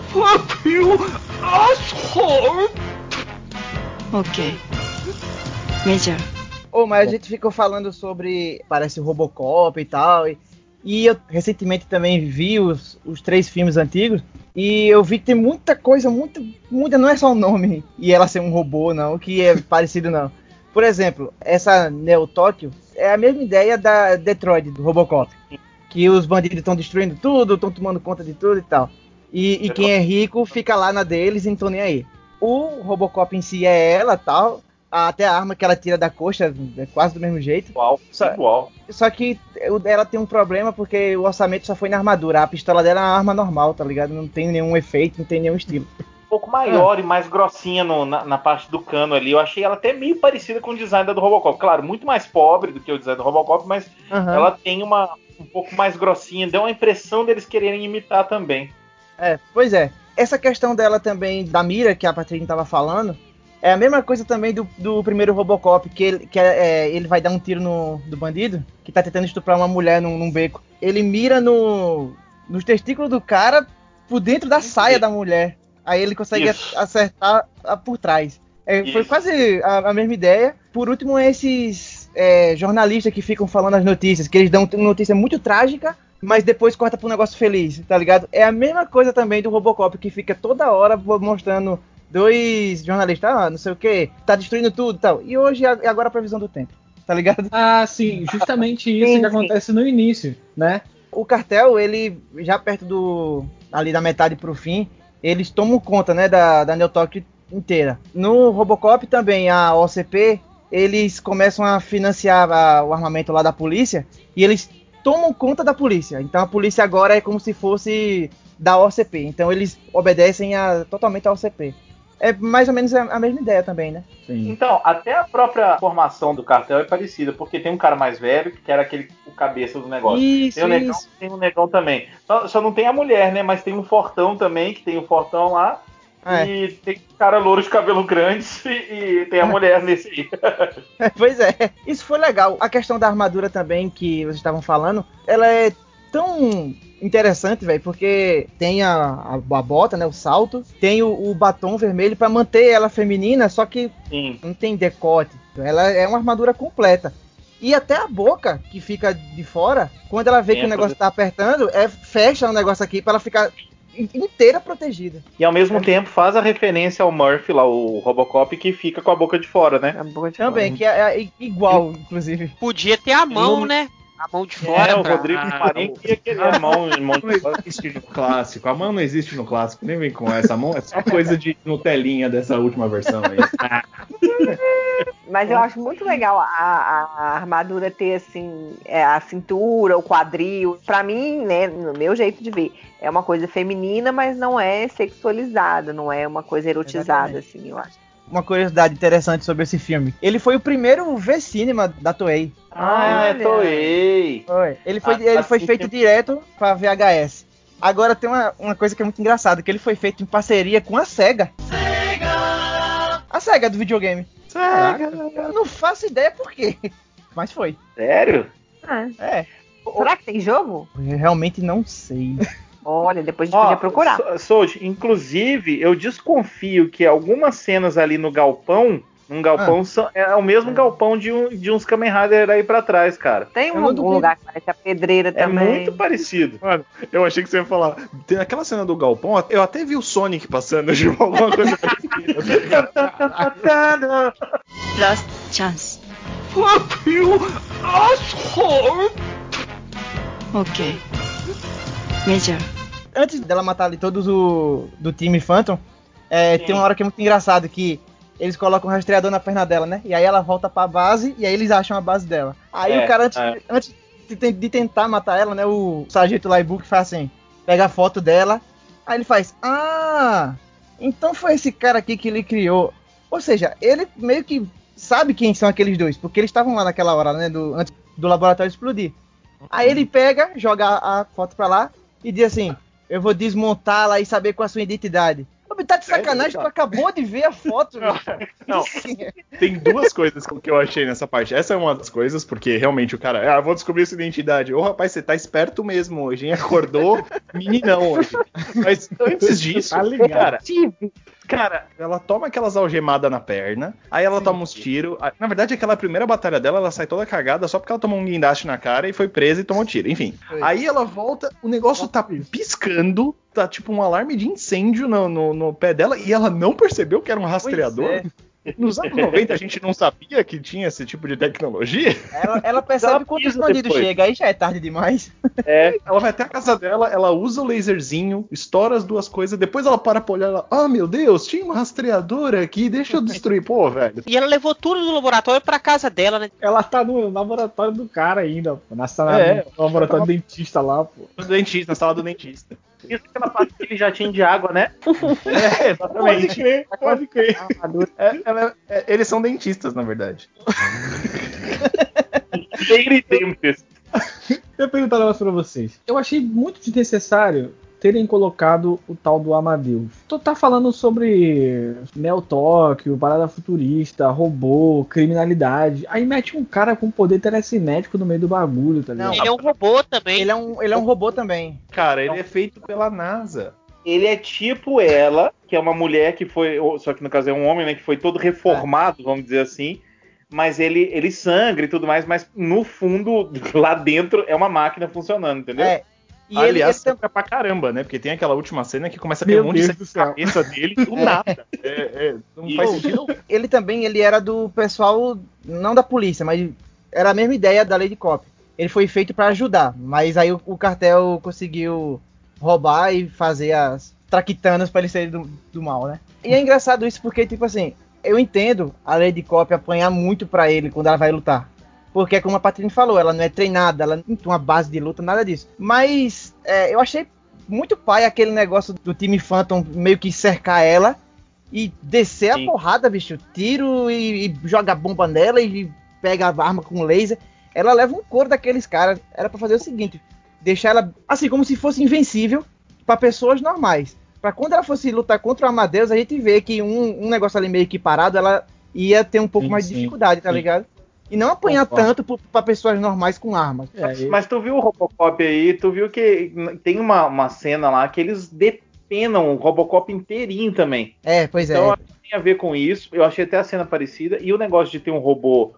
Fuck you, asshole! Okay. Major. Ô, mas a gente ficou falando sobre. Parece o Robocop e tal. E, e eu recentemente também vi os, os três filmes antigos. E eu vi que tem muita coisa, muita, muita. Não é só o nome e ela ser um robô, não, que é parecido, não. Por exemplo, essa Neo Tóquio é a mesma ideia da Detroit, do Robocop. Que os bandidos estão destruindo tudo, estão tomando conta de tudo e tal. E, e quem é rico fica lá na deles e não tô nem aí. O Robocop em si é ela tal. Até a arma que ela tira da coxa é quase do mesmo jeito. Igual, Só- igual. Só que o dela tem um problema porque o orçamento só foi na armadura. A pistola dela é uma arma normal, tá ligado? Não tem nenhum efeito, não tem nenhum estilo. Um pouco maior e mais grossinha no- na, na parte do cano ali. Eu achei ela até meio parecida com o design da do Robocop. Claro, muito mais pobre do que o design do Robocop, mas Aham. ela tem uma um pouco mais grossinha. Deu uma impressão deles quererem imitar também. É, pois é. Essa questão dela também, da mira, que a Patrícia tava falando, é a mesma coisa também do, do primeiro Robocop, que, ele, que é, ele vai dar um tiro no do bandido, que tá tentando estuprar uma mulher num, num beco. Ele mira no nos testículos do cara por dentro da saia da mulher. Aí ele consegue Isso. acertar a- por trás. É, foi quase a, a mesma ideia. Por último, esses é, jornalistas que ficam falando as notícias, que eles dão uma notícia muito trágica, mas depois corta pra um negócio feliz, tá ligado? É a mesma coisa também do Robocop, que fica toda hora mostrando dois jornalistas, ah, não sei o que, tá destruindo tudo e tal. E hoje é agora a previsão do tempo, tá ligado? Ah, sim, justamente isso Sim, que sim. acontece no início, né? O cartel, ele, já perto do. ali da metade pro fim, eles tomam conta, né, da, da Neotok inteira. No Robocop também, a OCP, eles começam a financiar a- o armamento lá da polícia e eles tomam conta da polícia. Então a polícia agora é como se fosse da OCP. Então eles obedecem a, totalmente à OCP. É mais ou menos a, mesma ideia também, né? Sim. Então, até a própria formação do cartel é parecida, porque tem um cara mais velho, que era aquele o cabeça do negócio. Isso, Tem o negão, isso. tem um negão também. Só, só não tem a mulher, né? Mas tem um fortão também, que tem um fortão lá. É. E tem um cara louro de cabelo grande e, e tem a mulher nesse aí. pois é, isso foi legal. A questão da armadura também que vocês estavam falando, ela é tão interessante, velho, porque tem a, a, a bota, né, o salto, tem o, o batom vermelho pra manter ela feminina, só que Sim. não tem decote. Ela é uma armadura completa. E até a boca que fica de fora, quando ela vê Tem que o negócio tá apertando, é fecha o negócio aqui pra ela ficar in- inteira protegida. E ao mesmo tempo faz a referência ao Murphy lá, o Robocop, que fica com a boca de fora, né? A boca de Também, fora. que é, é igual, inclusive. Podia ter a mão, né? A mão de fora. é, o pra- Rodrigo Marinho ia querer a mão, mão de Não fora. existe no clássico. A mão não existe no clássico. Nem vem com essa. A mão é só coisa de Nutelinha dessa última versão aí. Mas eu acho muito legal a, a- a armadura ter assim é, a cintura, o quadril. Pra mim, né, no meu jeito de ver, é uma coisa feminina, mas não é sexualizada, não é uma coisa erotizada, Exatamente. assim, eu acho. Uma curiosidade interessante sobre esse filme. Ele foi o primeiro V-Cinema da Toei. Ah, é. Toei. Foi. Ele foi, Ah, ele foi assim feito que- direto pra VHS. Agora tem uma, uma coisa que é muito engraçada, que ele foi feito em parceria com a SEGA. A SEGA do videogame. Eu não faço ideia por quê. Mas foi. Sério? Ah, É. será que tem jogo? Eu realmente não sei. Olha, depois a gente Ó, podia procurar. So- Soji, inclusive, eu desconfio que algumas cenas ali no galpão, num galpão, Ah. são, é o mesmo galpão de, um, de uns Kamen Rider aí pra trás, cara. Tem um, um duvido. lugar que parece a pedreira É também. muito parecido. Mano, eu achei que você ia falar. Tem aquela cena do galpão, eu até vi o Sonic passando, tipo, alguma coisa parecida. Last chance. Fuck you, asshole! Okay. Major. Antes dela matar ali todos o do time Phantom, é, tem uma hora que é muito engraçado que eles colocam um rastreador na perna dela, né? E aí ela volta pra base e aí eles acham a base dela. Aí É, o cara, antes, é. antes de, de tentar matar ela, né? O sargento Laibuck faz assim: pega a foto dela, aí ele faz: Ah, então foi esse cara aqui que ele criou. Ou seja, ele meio que sabe quem são aqueles dois, porque eles estavam lá naquela hora, né? Do, antes do laboratório explodir. Aí ele pega, joga a foto pra lá e diz assim: Eu vou desmontá-la e saber qual a sua identidade. Tá de sacanagem, tu acabou de ver a foto. Não. Tem duas coisas que eu achei nessa parte. Essa é uma das coisas, porque realmente o cara, ah, vou descobrir sua identidade. Ô, rapaz, você tá esperto mesmo hoje, hein? Acordou meninão hoje. Mas antes disso, Tá cara, cara, ela toma aquelas algemadas na perna, aí ela toma uns tiros. Na verdade, aquela primeira batalha dela, ela sai toda cagada só porque ela tomou um guindaste na cara e foi presa e tomou tiro. Enfim. Foi. Aí ela volta, o negócio tá piscando, tá tipo um alarme de incêndio no, no, no pé dela e ela não percebeu que era um rastreador. é. Nos anos 90 a gente não sabia que tinha esse tipo de tecnologia. Ela, ela percebe Ela quando o escondido depois. chega, aí já é tarde demais. É, Ela vai até a casa dela, ela usa o laserzinho, estoura as duas coisas, depois ela para pra olhar, ela, ah, meu Deus, tinha uma rastreadora aqui, deixa eu destruir. Pô, velho. E ela levou tudo do laboratório pra casa dela, né? Ela tá no laboratório do cara ainda, pô. Na sala, É. no laboratório do dentista lá, pô. No dentista, na sala do dentista. Isso aquela parte que ele já tinha de água, né? É, Pode exatamente. crer, pode crer. É, ela- é, eles são dentistas, na verdade. Dentes. Eu ia perguntar um negócio pra vocês. Eu achei muito desnecessário terem colocado o tal do Amadeus. Tu tá falando sobre Neo Tóquio, parada futurista, robô, criminalidade. Aí mete um cara com poder telecinético no meio do bagulho, tá ligado? Não. Ele é um robô também. Ele é um, ele é um robô também. Cara, ele é feito pela NASA. Ele é tipo ela, que é uma mulher que foi, só que no caso é um homem, né, que foi todo reformado, vamos dizer assim. Mas ele, ele sangra e tudo mais, mas no fundo, lá dentro, é uma máquina funcionando, entendeu? É. E ele, Aliás, ele sangra pra caramba, né? Porque tem aquela última cena que começa a ter Meu um monte Deus de cabeça dele do nada. É, é, não E- faz sentido. ele também ele era do pessoal, não da polícia, mas era a mesma ideia da Lady Cop. Ele foi feito pra ajudar, mas aí o, o cartel conseguiu roubar e fazer as traquitanas pra ele sair do, do mal, né? E é engraçado isso porque, tipo assim, eu entendo a Lady Cop apanhar muito pra ele quando ela vai lutar. Porque, como a Patrine falou, ela não é treinada, ela não tem uma base de luta, nada disso. Mas é, eu achei muito pai aquele negócio do time Phantom meio que cercar ela e descer Sim. a porrada, bicho. Tiro e, e joga bomba nela e pega a arma com laser. Ela leva um couro daqueles caras. Era pra fazer o seguinte: deixar ela assim, como se fosse invencível pra pessoas normais. Pra quando ela fosse lutar contra o Amadeus, a gente vê que um, um negócio ali meio que parado, ela ia ter um pouco Sim, mais de sim, dificuldade, tá sim. ligado? E não apanhar Concordo. tanto pra pessoas normais com armas. É, e- Mas tu viu o Robocop aí, tu viu que tem uma, uma cena lá que eles depenam o Robocop inteirinho também. É, pois é. Então acho que tem a ver com isso. Eu achei até a cena parecida. E o negócio de ter um robô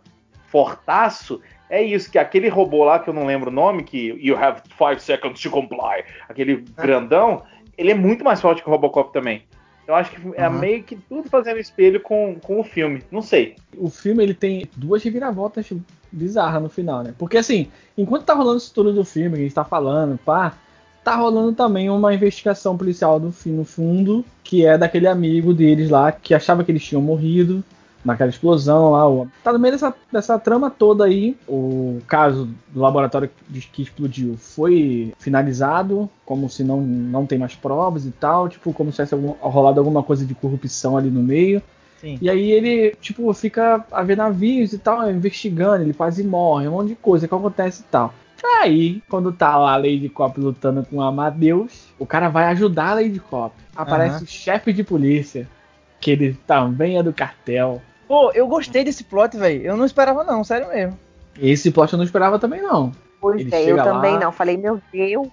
fortaço é isso, que aquele robô lá, que eu não lembro o nome, que you have five seconds to comply, aquele grandão, ele é muito mais forte que o Robocop também. Eu acho que é Uhum. meio que tudo fazendo espelho com, com o filme. Não sei. o filme ele tem duas reviravoltas bizarras no final, né? Porque assim, enquanto tá rolando isso tudo do filme, que a gente tá falando, pá, tá rolando também uma investigação policial do fim no fundo, que é daquele amigo deles lá que achava que eles tinham morrido naquela explosão lá. o- Tá no meio dessa, dessa trama toda aí. O caso do laboratório que, que explodiu foi finalizado, como se não, não tem mais provas e tal, tipo, como se tivesse algum- rolado alguma coisa de corrupção ali no meio. Sim. E aí ele, tipo, fica a ver navios e tal, investigando, ele quase morre, um monte de coisa que acontece e tal. Aí, quando tá lá a Lady Cop lutando com o Amadeus, o cara vai ajudar a Lady Cop. Aparece Aham. o chefe de polícia, que ele também é do cartel. Pô, eu gostei desse plot, velho. Eu não esperava, não, sério mesmo. Esse plot eu não esperava também, não. Pois Ele é, eu também lá- não. Falei, meu Deus,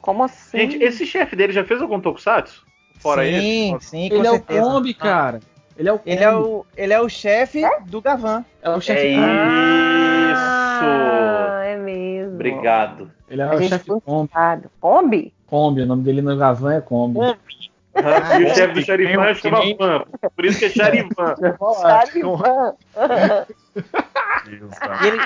como assim? Gente, esse chefe dele já fez algum Tokusatsu? Fora sim, esse? sim, com Ele é o. Kombi, cara. Ele é o Kombi. Ele é o, ele é o chefe do Gavan. É o chefe É Kombi. Ah, é mesmo. Obrigado. Ele é A o chefe Kombi. Kombi? Kombi. O nome dele no Gavan é Kombi. E o chefe do Charivan chama nem- Van. Por isso que é Charivan. Charivan. E ele,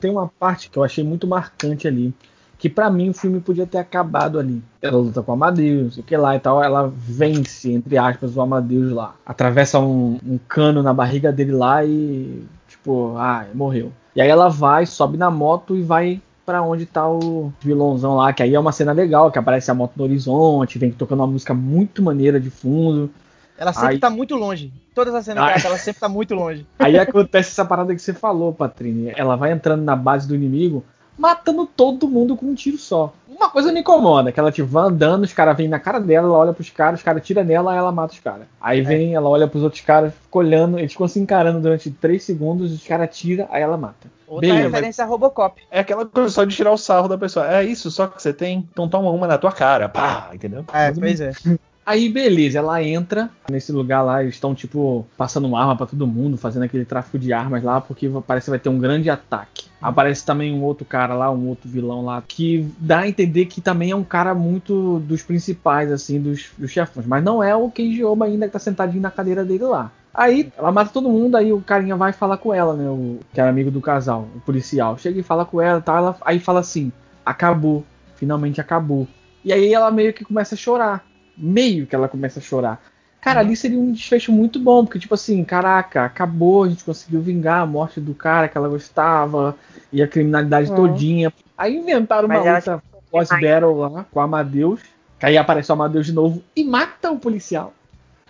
tem uma parte que eu achei muito marcante ali. Que pra mim o filme podia ter acabado ali. Ela luta com o Amadeus, não sei o que lá e tal. Ela vence, entre aspas, o Amadeus lá. Atravessa um, um cano na barriga dele lá e. Tipo, ah, morreu. E aí ela vai, sobe na moto e vai pra onde tá o vilãozão lá. Que aí é uma cena legal, que aparece a moto no horizonte, vem tocando uma música muito maneira de fundo. ela sempre Ai. tá muito longe. Todas as cenas Ai. que ela, sempre tá muito longe. Aí acontece essa parada que você falou, Patrícia. Ela vai entrando na base do inimigo, matando todo mundo com um tiro só. Uma coisa me incomoda, que ela tipo, vai andando, os caras vêm na cara dela, ela olha pros caras, os caras tiram nela, aí ela mata os caras. Aí vem, ela olha pros outros caras, fica olhando, eles ficam se encarando durante 3 segundos, os caras tiram, aí ela mata. Outra Beleza. referência a Robocop. É aquela coisa só de tirar o sarro da pessoa. É isso só que você tem? Então toma uma na tua cara. Pá, entendeu? É, pois é. Aí, beleza, ela entra nesse lugar lá, eles estão, tipo, passando arma pra todo mundo, fazendo aquele tráfico de armas lá, porque parece que vai ter um grande ataque. Aparece também um outro cara lá, um outro vilão lá, que dá a entender que também é um cara muito dos principais, assim, dos, dos chefões. Mas não é o Kenji Oba ainda que tá sentadinho na cadeira dele lá. Aí ela mata todo mundo, aí o carinha vai falar com ela, né? O que era amigo do casal, o policial. Chega e fala com ela tal, ela, aí fala assim: acabou, finalmente acabou. E aí ela meio que começa a chorar. Meio que ela começa a chorar. Cara, ali seria um desfecho muito bom, porque, tipo assim, caraca, acabou, a gente conseguiu vingar a morte do cara que ela gostava e a criminalidade Hum. todinha. Aí inventaram uma Mas ela luta boss battle lá com o Amadeus, que aí aparece o Amadeus de novo e mata o policial.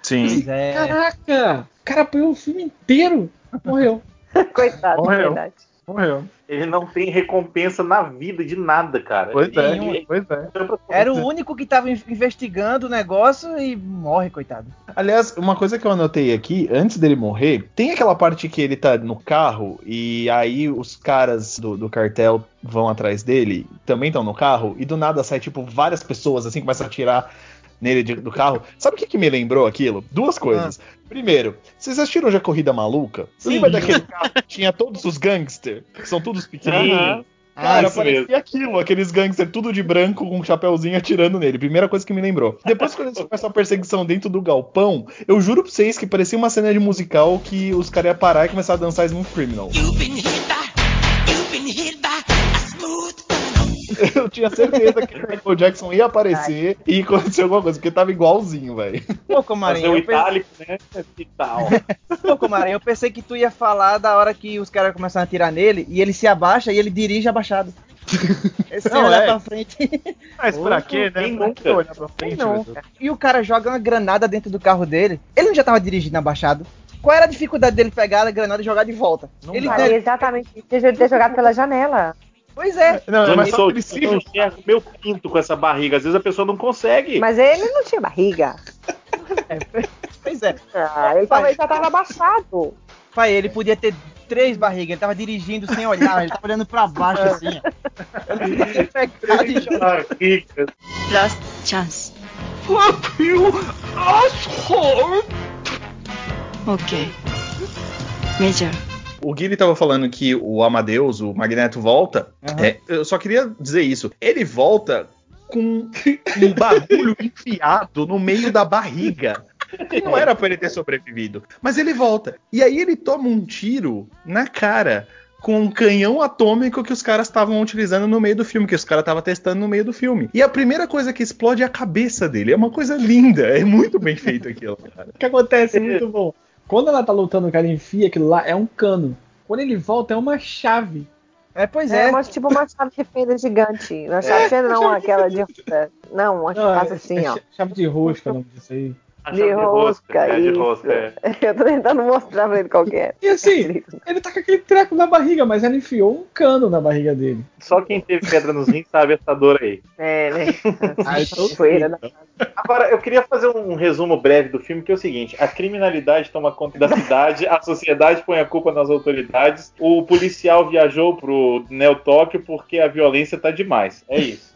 Sim. Pois é. Caraca! O cara apanhou o filme inteiro. Morreu. Coitado, Morreu. verdade. Morreu. Ele não tem recompensa na vida de nada, cara. Pois é, Ele- pois é. Era o único que tava in- investigando o negócio e morre, coitado. Aliás, uma coisa que eu anotei aqui, antes dele morrer, tem aquela parte que ele tá no carro e aí os caras do, do cartel vão atrás dele, também estão no carro, e do nada sai, tipo, várias pessoas assim, começam a atirar nele de- do carro. Sabe o que, que me lembrou aquilo? Duas coisas. Primeiro, vocês assistiram já Corrida Maluca? Sim. Lembra daquele carro que tinha todos os gangsters, que são todos pequenininhos? Aham. Cara, isso parecia mesmo. aquilo, aqueles gangsters tudo de branco com um chapéuzinho atirando nele. Primeira coisa que me lembrou. Depois, quando eles começam a perseguição dentro do galpão, eu juro pra vocês que parecia uma cena de musical que os caras iam parar e começar a dançar Smooth Criminal. Eu tinha certeza que o Michael Jackson ia aparecer e acontecer alguma coisa, porque tava igualzinho, velho. Pô, Comarinho, Fazer o pensei, itálico, né? E tal. pô, Comarinho, eu pensei que tu ia falar da hora que os caras começaram a atirar nele e ele se abaixa e ele dirige abaixado. Esse Não, olhar é. pra frente. Mas pra quê, né? Nunca? que olhar pra Quem frente, não? E o cara joga uma granada dentro do carro dele. Ele não já tava dirigindo abaixado? Qual era a dificuldade dele pegar a granada e jogar de volta? Não ele dá. Faria exatamente ter jogado pela janela. Pois é. Não, é Johnny mais Soul, eu enxergo meu pinto com essa barriga. Às vezes a pessoa não consegue. Mas ele não tinha barriga. Pois é. Ah, ele, tava, ele já tava abaixado. Pai, ele podia ter três barrigas. Ele tava dirigindo sem olhar. Ele tava olhando pra baixo assim. Last chance. Fuck you, asshole! Okay. Major. O Guilherme tava falando que o Amadeus, o Magneto, volta. Aham. É, eu só queria dizer isso. Ele volta com um bagulho enfiado no meio da barriga. Não era pra ele ter sobrevivido. Mas ele volta. E aí ele toma um tiro na cara com um canhão atômico que os caras estavam utilizando no meio do filme, que os caras estavam testando no meio do filme. E a primeira coisa que explode é a cabeça dele. É uma coisa linda. É muito bem feito aquilo, cara. O que acontece é muito bom. Quando ela tá lutando, o cara enfia aquilo lá, é um cano. Quando ele volta, é uma chave. É, pois É, é. uma, tipo uma chave de fenda gigante. Uma chave de fenda, não, aquela de. Não, uma que Não, faz é- assim, é ó. ch- Chave de rosca, o nome De chave rosca, é, de rosca. É. Eu tô tentando mostrar pra ele qual que é. E assim, ele tá com aquele treco na barriga, mas ela enfiou um cano na barriga dele. Só quem teve pedra nos rins sabe essa dor aí. É, né? Aí todo Poeira na- Agora, eu queria fazer um resumo breve do filme, que é o seguinte: a criminalidade toma conta da cidade, a sociedade põe a culpa nas autoridades, o policial viajou pro Neo Tóquio porque a violência tá demais. É isso.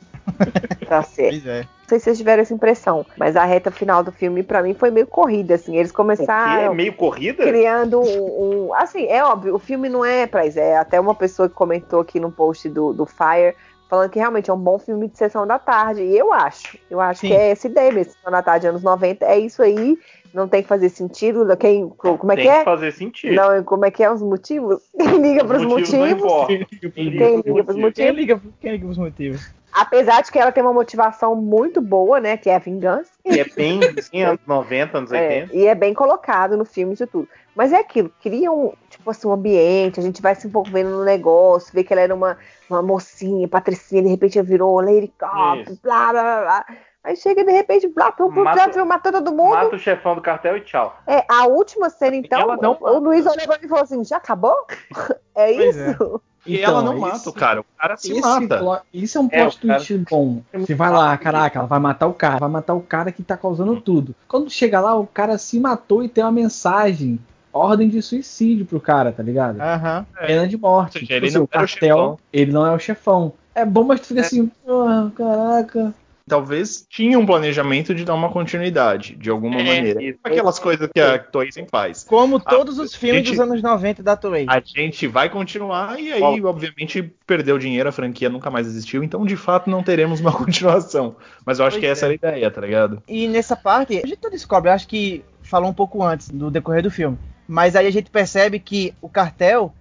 Tá certo. Pois é. Não sei se vocês tiveram essa impressão, mas a reta final do filme, pra mim, foi meio corrida, assim. Eles O quê? começaram Meio corrida? criando um, um- Assim, é óbvio, o filme não é pra isso. É até uma pessoa que comentou aqui no post do, do Fire, falando que realmente é um bom filme de sessão da tarde. E eu acho. Eu acho Sim. que é essa ideia mesmo. Sessão da tarde, anos 90, é isso aí. Não tem que fazer sentido. Quem, como é Tem que que é? fazer sentido. Não, como é que é os motivos? Quem liga pros Os motivos? não importam. Quem liga pros Quem motivos? liga, quem liga pros motivos? Apesar de que ela tem uma motivação muito boa, né? Que é a vingança. E é bem assim, anos 90, anos É, 80. e é bem colocado no filme de tudo. Mas é aquilo, cria um, tipo assim, um ambiente, a gente vai se envolvendo no negócio, vê que ela era uma, uma mocinha, patricinha, de repente ela virou Lady Cop, blá, blá, blá, blá. Aí chega de repente, blá, pum, pum, Mata- blá, matou todo mundo. Mata o chefão do cartel e tchau. É, a última cena, então, ela não o Luiz olhou pra mim e falou assim, já acabou? é Pois isso? E Então, ela não esse- mata o cara, o cara se Esse mata. plo- isso é um É, plot o cara- twist bom. Você vai lá, caraca, ela vai matar o cara, vai matar o cara que tá causando tudo. Quando chega lá, o cara se matou e tem uma mensagem, ordem de suicídio pro cara, tá ligado? Aham. Pena de morte. Seja, Tipo ele assim, não o o cartel, chefão. ele não é o chefão. É bom, mas tu fica assim, porra, caraca. Talvez tinha um planejamento de dar uma continuidade, de alguma É, maneira. isso. Aquelas coisas que a Toei faz. Como todos os filmes gente- dos anos 90 da Toei. A gente vai continuar e aí, Bom. obviamente, perdeu dinheiro, a franquia nunca mais existiu, então de fato não teremos uma continuação. Mas eu acho que essa é. era a ideia, tá ligado? E nessa parte, a gente não descobre, eu acho que falou um pouco antes do decorrer do filme. Mas aí a gente percebe que o cartel,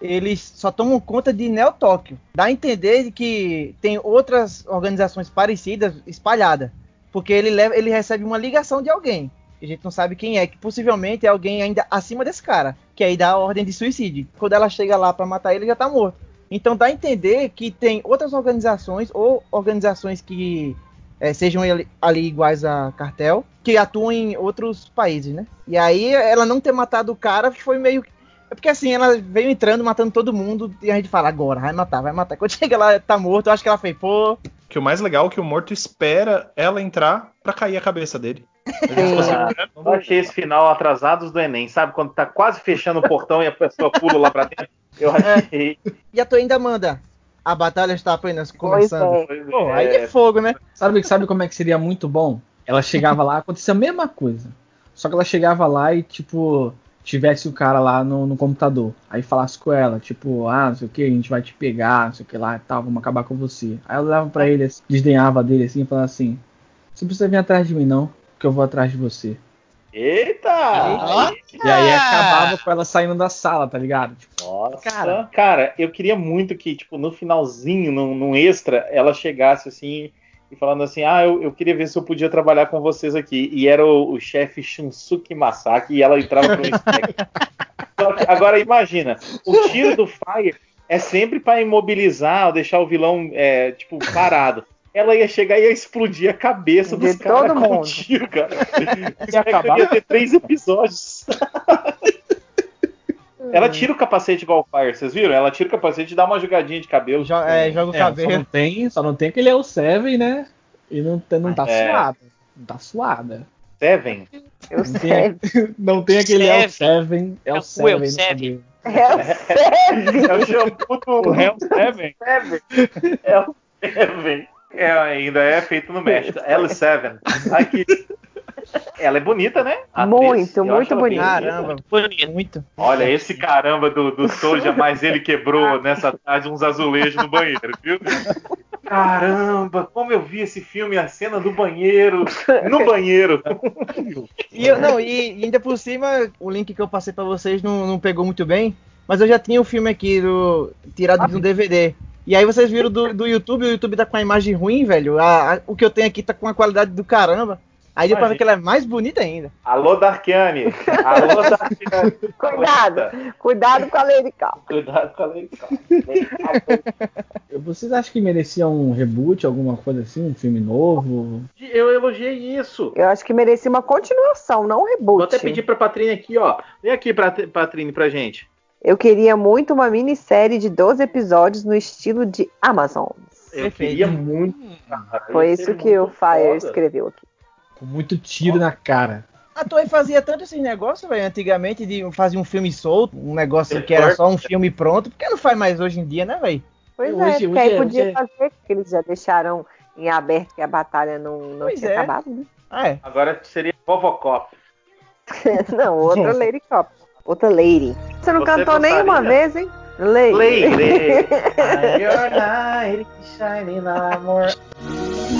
eles só tomam conta de Neo Tóquio. Dá a entender de que tem outras organizações parecidas espalhadas. Porque ele, leva, ele recebe uma ligação de alguém. A gente não sabe quem é, que possivelmente é alguém ainda acima desse cara. Que aí dá a ordem de suicídio. Quando ela chega lá pra matar ele, ele já tá morto. Então dá a entender que tem outras organizações ou organizações que é, sejam ali, ali iguais a cartel, que atuam em outros países, né? E aí ela não ter matado o cara foi meio. É porque assim, ela veio entrando, matando todo mundo, e a gente fala, agora, vai matar, vai matar. Quando chega lá, tá morto, eu acho que ela fez, pô. Que o mais legal é que o morto espera ela entrar pra cair a cabeça dele. Ah, eu achei esse final atrasados do Enem, sabe? Quando tá quase fechando o portão e a pessoa pula lá pra dentro. Eu achei. E a Toei ainda manda. A batalha está apenas começando. Pois é. Pô, aí é fogo, né? Sabe, sabe como é que seria muito bom? Ela chegava lá, acontecia a mesma coisa. Só que ela chegava lá e, tipo, tivesse o cara lá no, no computador. Aí falasse com ela, tipo, ah, não sei o que, a gente vai te pegar, não sei o que lá e tal, vamos acabar com você. Aí ela olhava pra ele, assim, desdenhava dele assim, e falava assim: Você precisa vir atrás de mim, não, que eu vou atrás de você. Eita! E aí acabava com ela saindo da sala, tá ligado? Tipo, Nossa, Cara. cara. eu queria muito que, tipo, no finalzinho, num, num extra, ela chegasse assim e falando assim: Ah, eu, eu queria ver se eu podia trabalhar com vocês aqui. E era o, o chefe Shunsuke Masaki e ela entrava pro. Só que, agora imagina, o tiro do Fire é sempre pra imobilizar ou deixar o vilão, é, tipo, parado. Ela ia chegar e ia explodir a cabeça De dos caras com mundo. tiro, cara. Acabar. ia ter três episódios. Ela tira o capacete igual o Fire, vocês viram? Ela tira o capacete e dá uma jogadinha de cabelo. Jo é, joga o É, só cabelo. não tem, só não tem que ele é o Seven, né? E não, não tá É. suada. Não tá suada. Seven. Eu Não tem, não tem aquele é o Seven. Seven, é É o o Seven. El no Seven. É o Seven. É o shampoo do Hell Seven. Seven. É o Seven. É, ainda é feito no México. L7. Aqui. Ela é bonita, né? Atriz. Muito, Eu muito bonita. Caramba, Bonito. muito. Olha, esse caramba do, do Soja, mas ele quebrou nessa tarde uns azulejos no banheiro, viu? Caramba, como eu vi esse filme, a cena do banheiro, no banheiro. E eu, não, e, e ainda por cima, o link que eu passei pra vocês não, não pegou muito bem, mas eu já tinha o filme aqui do, tirado de um DVD. E aí vocês viram do, do YouTube, o YouTube tá com a imagem ruim, velho. A- a- o que eu tenho aqui tá com a qualidade do caramba. Aí deu pra ver que ela é mais bonita ainda. Alô, Darkiane. Alô, Darkiane. Cuidado, cuidado com a Lady Cal. Cuidado com a lei. Vocês acham que merecia um reboot, alguma coisa assim, um filme novo? Eu elogiei isso. Eu acho que merecia uma continuação, não um reboot. Vou até pedir pra Patrine aqui, ó. Vem aqui, pra, Patrine, pra gente. Eu queria muito uma minissérie de 12 episódios no estilo de Amazon. Eu queria muito. cara. Foi isso ser que o Fire foda. escreveu aqui. Com muito tiro na cara. A Toei fazia tanto esses negócios, velho, antigamente, de fazer um filme solto, um negócio que era só um filme pronto. Por que não faz mais hoje em dia, né, velho? Pois Hoje- é, hoje porque aí é- podia hoje é- fazer, porque eles já deixaram em aberto que a batalha não, não Pois tinha é. acabado, né? Ah, é. Agora seria Vovocop. não, outra Lady Cop. Outra Lady. Você não Você cantou nenhuma vez, hein? Lady. Lady. Your night shining amor.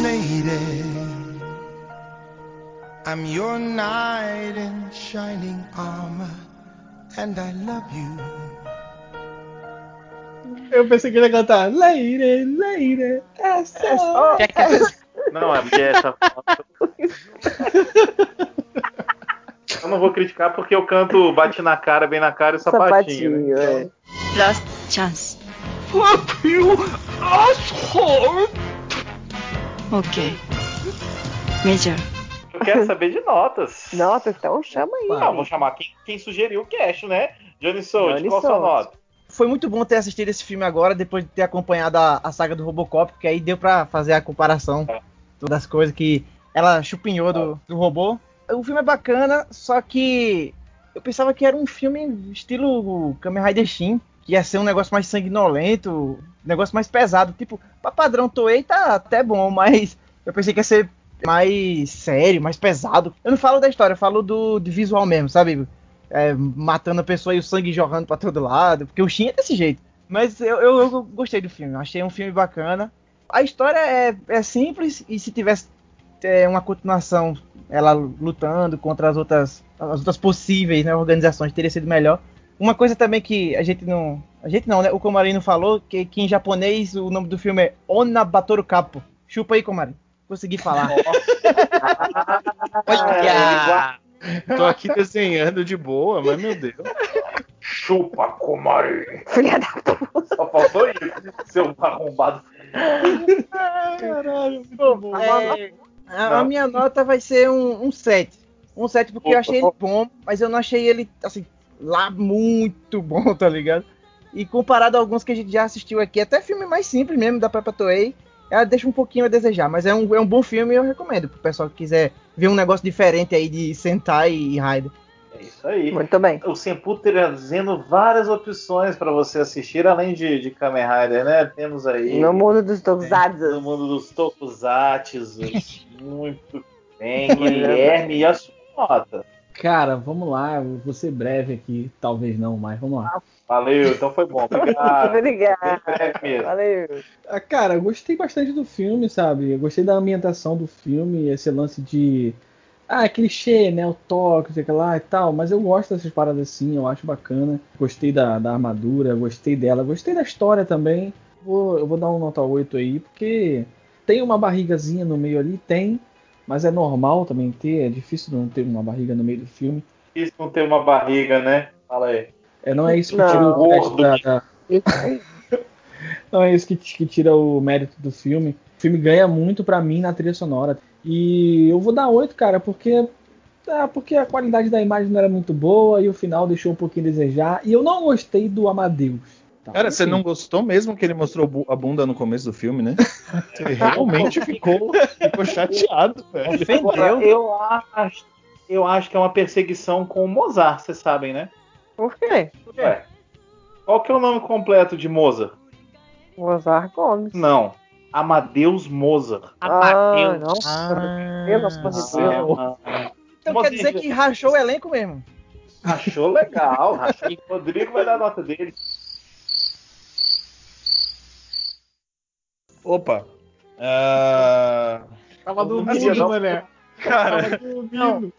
Lady, I'm your knight in shining armor, and I love you. Eu pensei que ele ia cantar Leire, Leire, é só. Não, é porque essa foto. Eu não vou criticar porque eu canto bate na cara, bem na cara e sapatinho. Sapatinho, né? é. Last chance. Fuck you, asshole! Okay. Major. Eu quero saber de notas. Nossa, então chama aí. Não, vou chamar quem, quem sugeriu o cast, né? Johnny Sold, Johnny qual a sua nota? Foi muito bom ter assistido esse filme agora, depois de ter acompanhado a, a saga do Robocop, porque aí deu pra fazer a comparação todas as coisas que ela chupinhou do, do robô. O filme é bacana, só que eu pensava que era um filme estilo Kamen Rider Shin, que ia ser um negócio mais sanguinolento, um negócio mais pesado. Tipo, pra padrão Toei tá até bom, mas eu pensei que ia ser mais sério, mais pesado. Eu não falo da história, eu falo do, do visual mesmo, sabe? É, matando a pessoa e o sangue jorrando pra todo lado, porque o Shin é desse jeito. Mas eu, eu, eu gostei do filme, achei um filme bacana. A história é, é simples e se tivesse é, uma continuação, ela lutando contra as outras, as outras possíveis né, organizações, teria sido melhor. Uma coisa também que a gente não. A gente não, né? O Comarino falou que, que em japonês o nome do filme é Onabatoru Kapo. Chupa aí, Comarino. Consegui falar. Olha! Tô aqui desenhando de boa, mas meu Deus. Chupa, Comari. Filha da puta. Só faltou isso, seu arrombado. Caralho. É, a, a minha nota vai ser um, um 7. Um 7 porque eu achei ele bom, mas eu não achei ele, assim, lá muito bom, tá ligado? E comparado a alguns que a gente já assistiu aqui, até filme mais simples mesmo, da própria Toei, ela deixa um pouquinho a desejar. Mas é um, é um bom filme e eu recomendo pro pessoal que quiser ver um negócio diferente aí de Sentai e Raider. É isso aí. Muito bem. O Senpu trazendo várias opções para você assistir, além de, de Kamen Rider, né? Temos aí No mundo dos no Tokusatsu. mundo dos Tokusatsu. muito bem, Guilherme, e a sua nota? Cara, vamos lá, vou ser breve aqui, talvez não, mas vamos lá. Valeu, então foi bom. Obrigado. Mesmo. Valeu. Ah, cara, eu gostei bastante do filme, sabe? Eu gostei da ambientação do filme, esse lance de. Ah, é clichê, né? O toque, sei lá e tal. Mas eu gosto dessas paradas assim, eu acho bacana. Gostei da, da armadura, gostei dela, gostei da história também. Vou, eu vou dar um nota 8 aí, porque tem uma barrigazinha no meio ali, tem. Mas é normal também ter, é difícil não ter uma barriga no meio do filme. Isso não ter uma barriga, né? Fala aí. É, não é isso que Não. tira o Gordo. da, da- Não é isso que, que tira o mérito do filme. O filme ganha muito pra mim na trilha sonora. E eu vou dar 8, cara, porque. É, porque a qualidade da imagem não era muito boa e o final deixou um pouquinho a desejar. E eu não gostei do Amadeus. Tá, Cara, você não gostou mesmo que ele mostrou a bunda no começo do filme, né? Você realmente ficou, ficou chateado, velho. Agora, eu acho, eu acho que é uma perseguição com o Mozart, vocês sabem, né? Por quê? Qual que é o nome completo de Mozart? Mozart Gomes. Não, Amadeus Mozart. Ah, Amadeus. nossa. Ah, Deus. Ah, então Como quer dizer que rachou o elenco mesmo. Achou legal, achou. O Rodrigo vai dar a nota dele. Opa. Ah, Tava dormindo, não. mané. cara, Tava dormindo.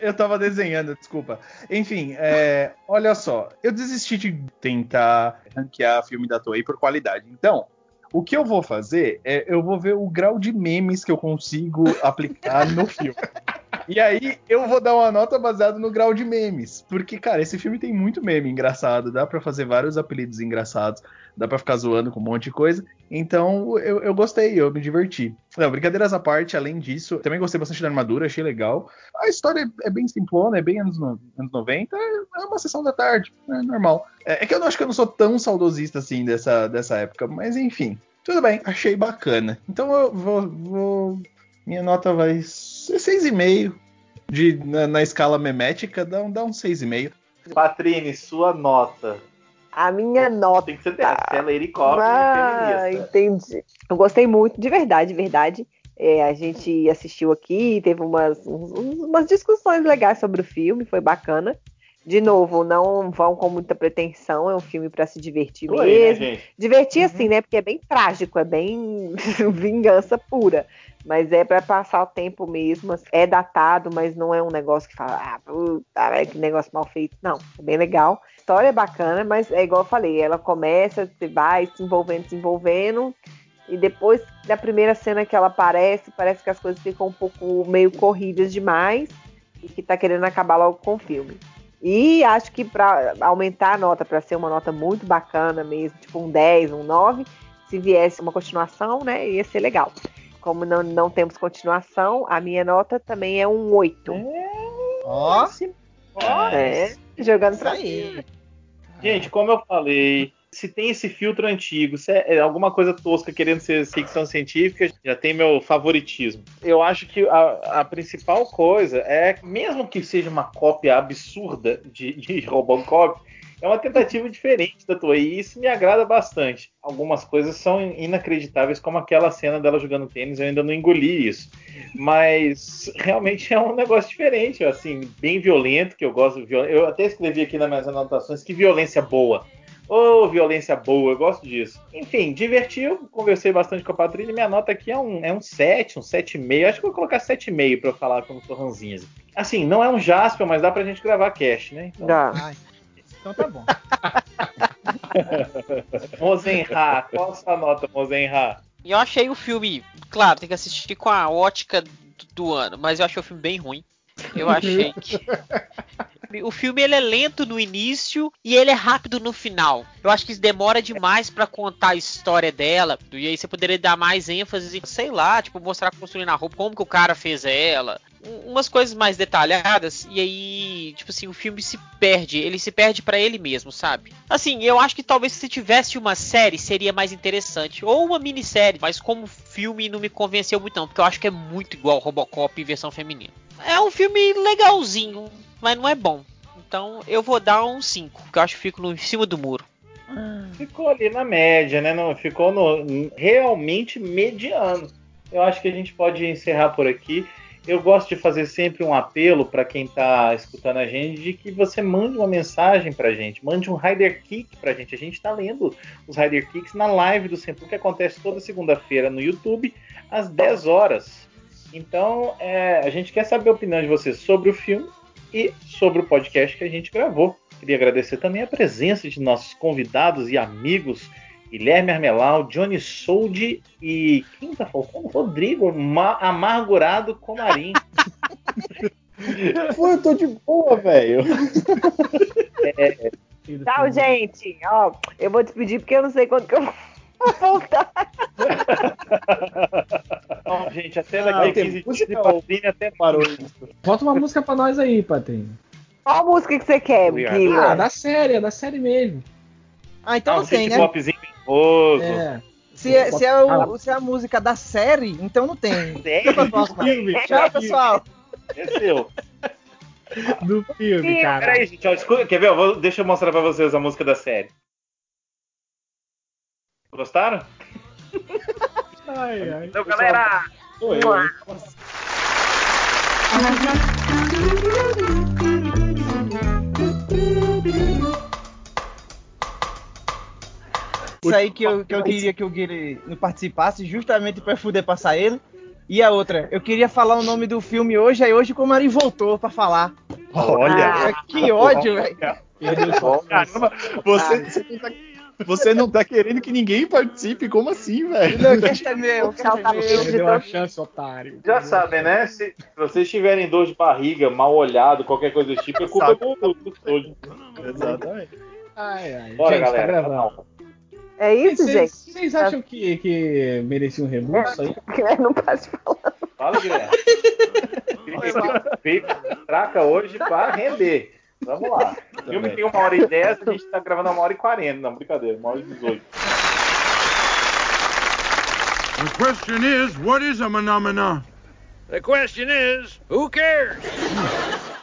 eu tava desenhando, desculpa. Enfim, é, olha só. Eu desisti de tentar ranquear filme da Toei por qualidade. Então, o que eu vou fazer é eu vou ver o grau de memes que eu consigo aplicar no filme. E aí eu vou dar uma nota baseada no grau de memes, porque cara, esse filme tem muito meme engraçado, dá pra fazer vários apelidos engraçados, dá pra ficar zoando com um monte de coisa. Então eu, eu gostei, eu me diverti. Não, brincadeiras à parte, além disso, também gostei bastante da armadura, achei legal. A história é bem simplona, é bem anos, no- anos 90, é uma sessão da tarde, é normal. É, é que eu não acho que eu não sou tão saudosista assim dessa, dessa época, mas enfim, tudo bem, achei bacana. Então eu vou. vou- minha nota vai ser 6,5. De, na, na escala memética, dá, um- dá um 6,5. Patrine, sua nota. A minha nota. Tem que ser dessa. Você é Cop Ah, entendi. Eu gostei muito, de verdade, de verdade. É, a gente assistiu aqui, teve umas, umas discussões legais sobre o filme, foi bacana. De novo, não vão com muita pretensão, é um filme para se divertir Tô aí, né, mesmo. gente? Divertir assim, né? Porque é bem trágico, é bem vingança pura. Mas é para passar o tempo mesmo. assim. É datado, mas não é um negócio que fala, ah, puta, que negócio mal feito. Não, é bem legal. A história é bacana, mas é igual eu falei, ela começa, você vai se envolvendo, se envolvendo. E depois da primeira cena que ela aparece, parece que as coisas ficam um pouco meio corridas demais. E que tá querendo acabar logo com o filme. E acho que para aumentar a nota, para ser uma nota muito bacana mesmo, tipo um 10, um 9, se viesse uma continuação, né, ia ser legal. Como não, não temos continuação, a minha nota também é um 8. Ó, É, jogando isso pra aí. Gente, como eu falei, se tem esse filtro antigo, se é é alguma coisa tosca querendo ser ficção científica, já tem meu favoritismo. Eu acho que a, a principal coisa é, mesmo que seja uma cópia absurda de, de Robocop, é uma tentativa diferente da Toei e isso me agrada bastante. Algumas coisas são inacreditáveis, como aquela cena dela jogando tênis, eu ainda não engoli isso. Mas realmente é um negócio diferente, assim, bem violento, que eu gosto. Eu até escrevi aqui nas minhas anotações que violência boa. Ô, violência boa, eu gosto disso. Enfim, divertiu, conversei bastante com a Patrícia. Minha nota aqui é um, é um 7, um 7,5. Acho que vou colocar 7,5 pra eu falar não sou ranzinhas. Assim, não é um Jasper, mas dá pra gente gravar cast, né? Então, Dá. Então tá bom. Mozenha, qual a sua nota, Mozenha? E eu achei o filme, claro, tem que assistir com a ótica do, do ano, mas eu achei o filme bem ruim. Eu achei que. O filme ele é lento no início e ele é rápido no final. Eu acho que isso demora demais pra contar a história dela. E aí você poderia dar mais ênfase, em, sei lá, tipo, mostrar construindo a roupa, como que o cara fez ela. Um- Umas coisas mais detalhadas. E aí, tipo assim, o filme se perde. Ele se perde pra ele mesmo, sabe? Assim, eu acho que talvez se tivesse uma série seria mais interessante. Ou uma minissérie. Mas como filme não me convenceu muito, não. Porque eu acho que é muito igual Robocop em versão feminina. É um filme legalzinho, mas não é bom. Então eu vou dar um 5, que eu acho que fico no, em cima do muro. Ficou ali na média, né? Não, ficou no, realmente mediano. Eu acho que a gente pode encerrar por aqui. Eu gosto de fazer sempre um apelo para quem está escutando a gente de que você mande uma mensagem para a gente, mande um Rider Kick para a gente. A gente está lendo os Rider Kicks na live do Sempre, que acontece toda segunda-feira no YouTube, às 10 horas. Então, é, a gente quer saber a opinião de vocês sobre o filme e sobre o podcast que a gente gravou. Queria agradecer também a presença de nossos convidados e amigos Guilherme Armelau, Johnny Soldi e quem tá faltando? Rodrigo, ma- amargurado Comarim. Pô, eu tô de boa, velho. Tchau, gente. Ó, eu vou despedir porque eu não sei quando que eu Não, gente, até Ah, daqui a tem 15 dias música de Paulínia até parou isso. Bota uma música pra nós aí, Patrinho. Qual música que você quer, Obrigado. Ah, Guilherme? da série, é da série mesmo. Ah, então Ah, não tem, né? popzinho nervoso. É. Se é, se, é o- se é a música da série, então não tem. Sério? Tchau, pessoal. É seu. Do filme, cara. Peraí, gente, ó, escuta, quer ver? Eu vou- deixa eu mostrar pra vocês a música da série. Gostaram? Ai, ai. Então, galera! Eu. Isso aí que eu, que eu queria que o Guilherme não participasse, justamente pra eu poder passar ele. E a outra, eu queria falar o nome do filme hoje, aí hoje como ele voltou pra falar. Olha, Ah, que ódio, velho. Caramba, você, tá, você não tá querendo que ninguém participe? Como assim, velho? Não, é meu, o cast Tá é meu. Perdeu a chance, otário. Já sabem, né? Se, se vocês tiverem dor de barriga, mal olhado, qualquer coisa do tipo, é culpa do, do, do estúdio. Exatamente. Ai, ai. Bora, Gente, tá galera. gravando. É isso, Vocês- gente? Vocês acham que, que merecia um isso aí? Guilherme não pode falar. Fala, Guilherme. Traca hoje pra render. Vamos lá. O filme tem uma hora e dez, a gente tá gravando uma hora e quarenta. Não, brincadeira, uma hora e dezoito. The question is, what is a phenomena? The question is, who cares?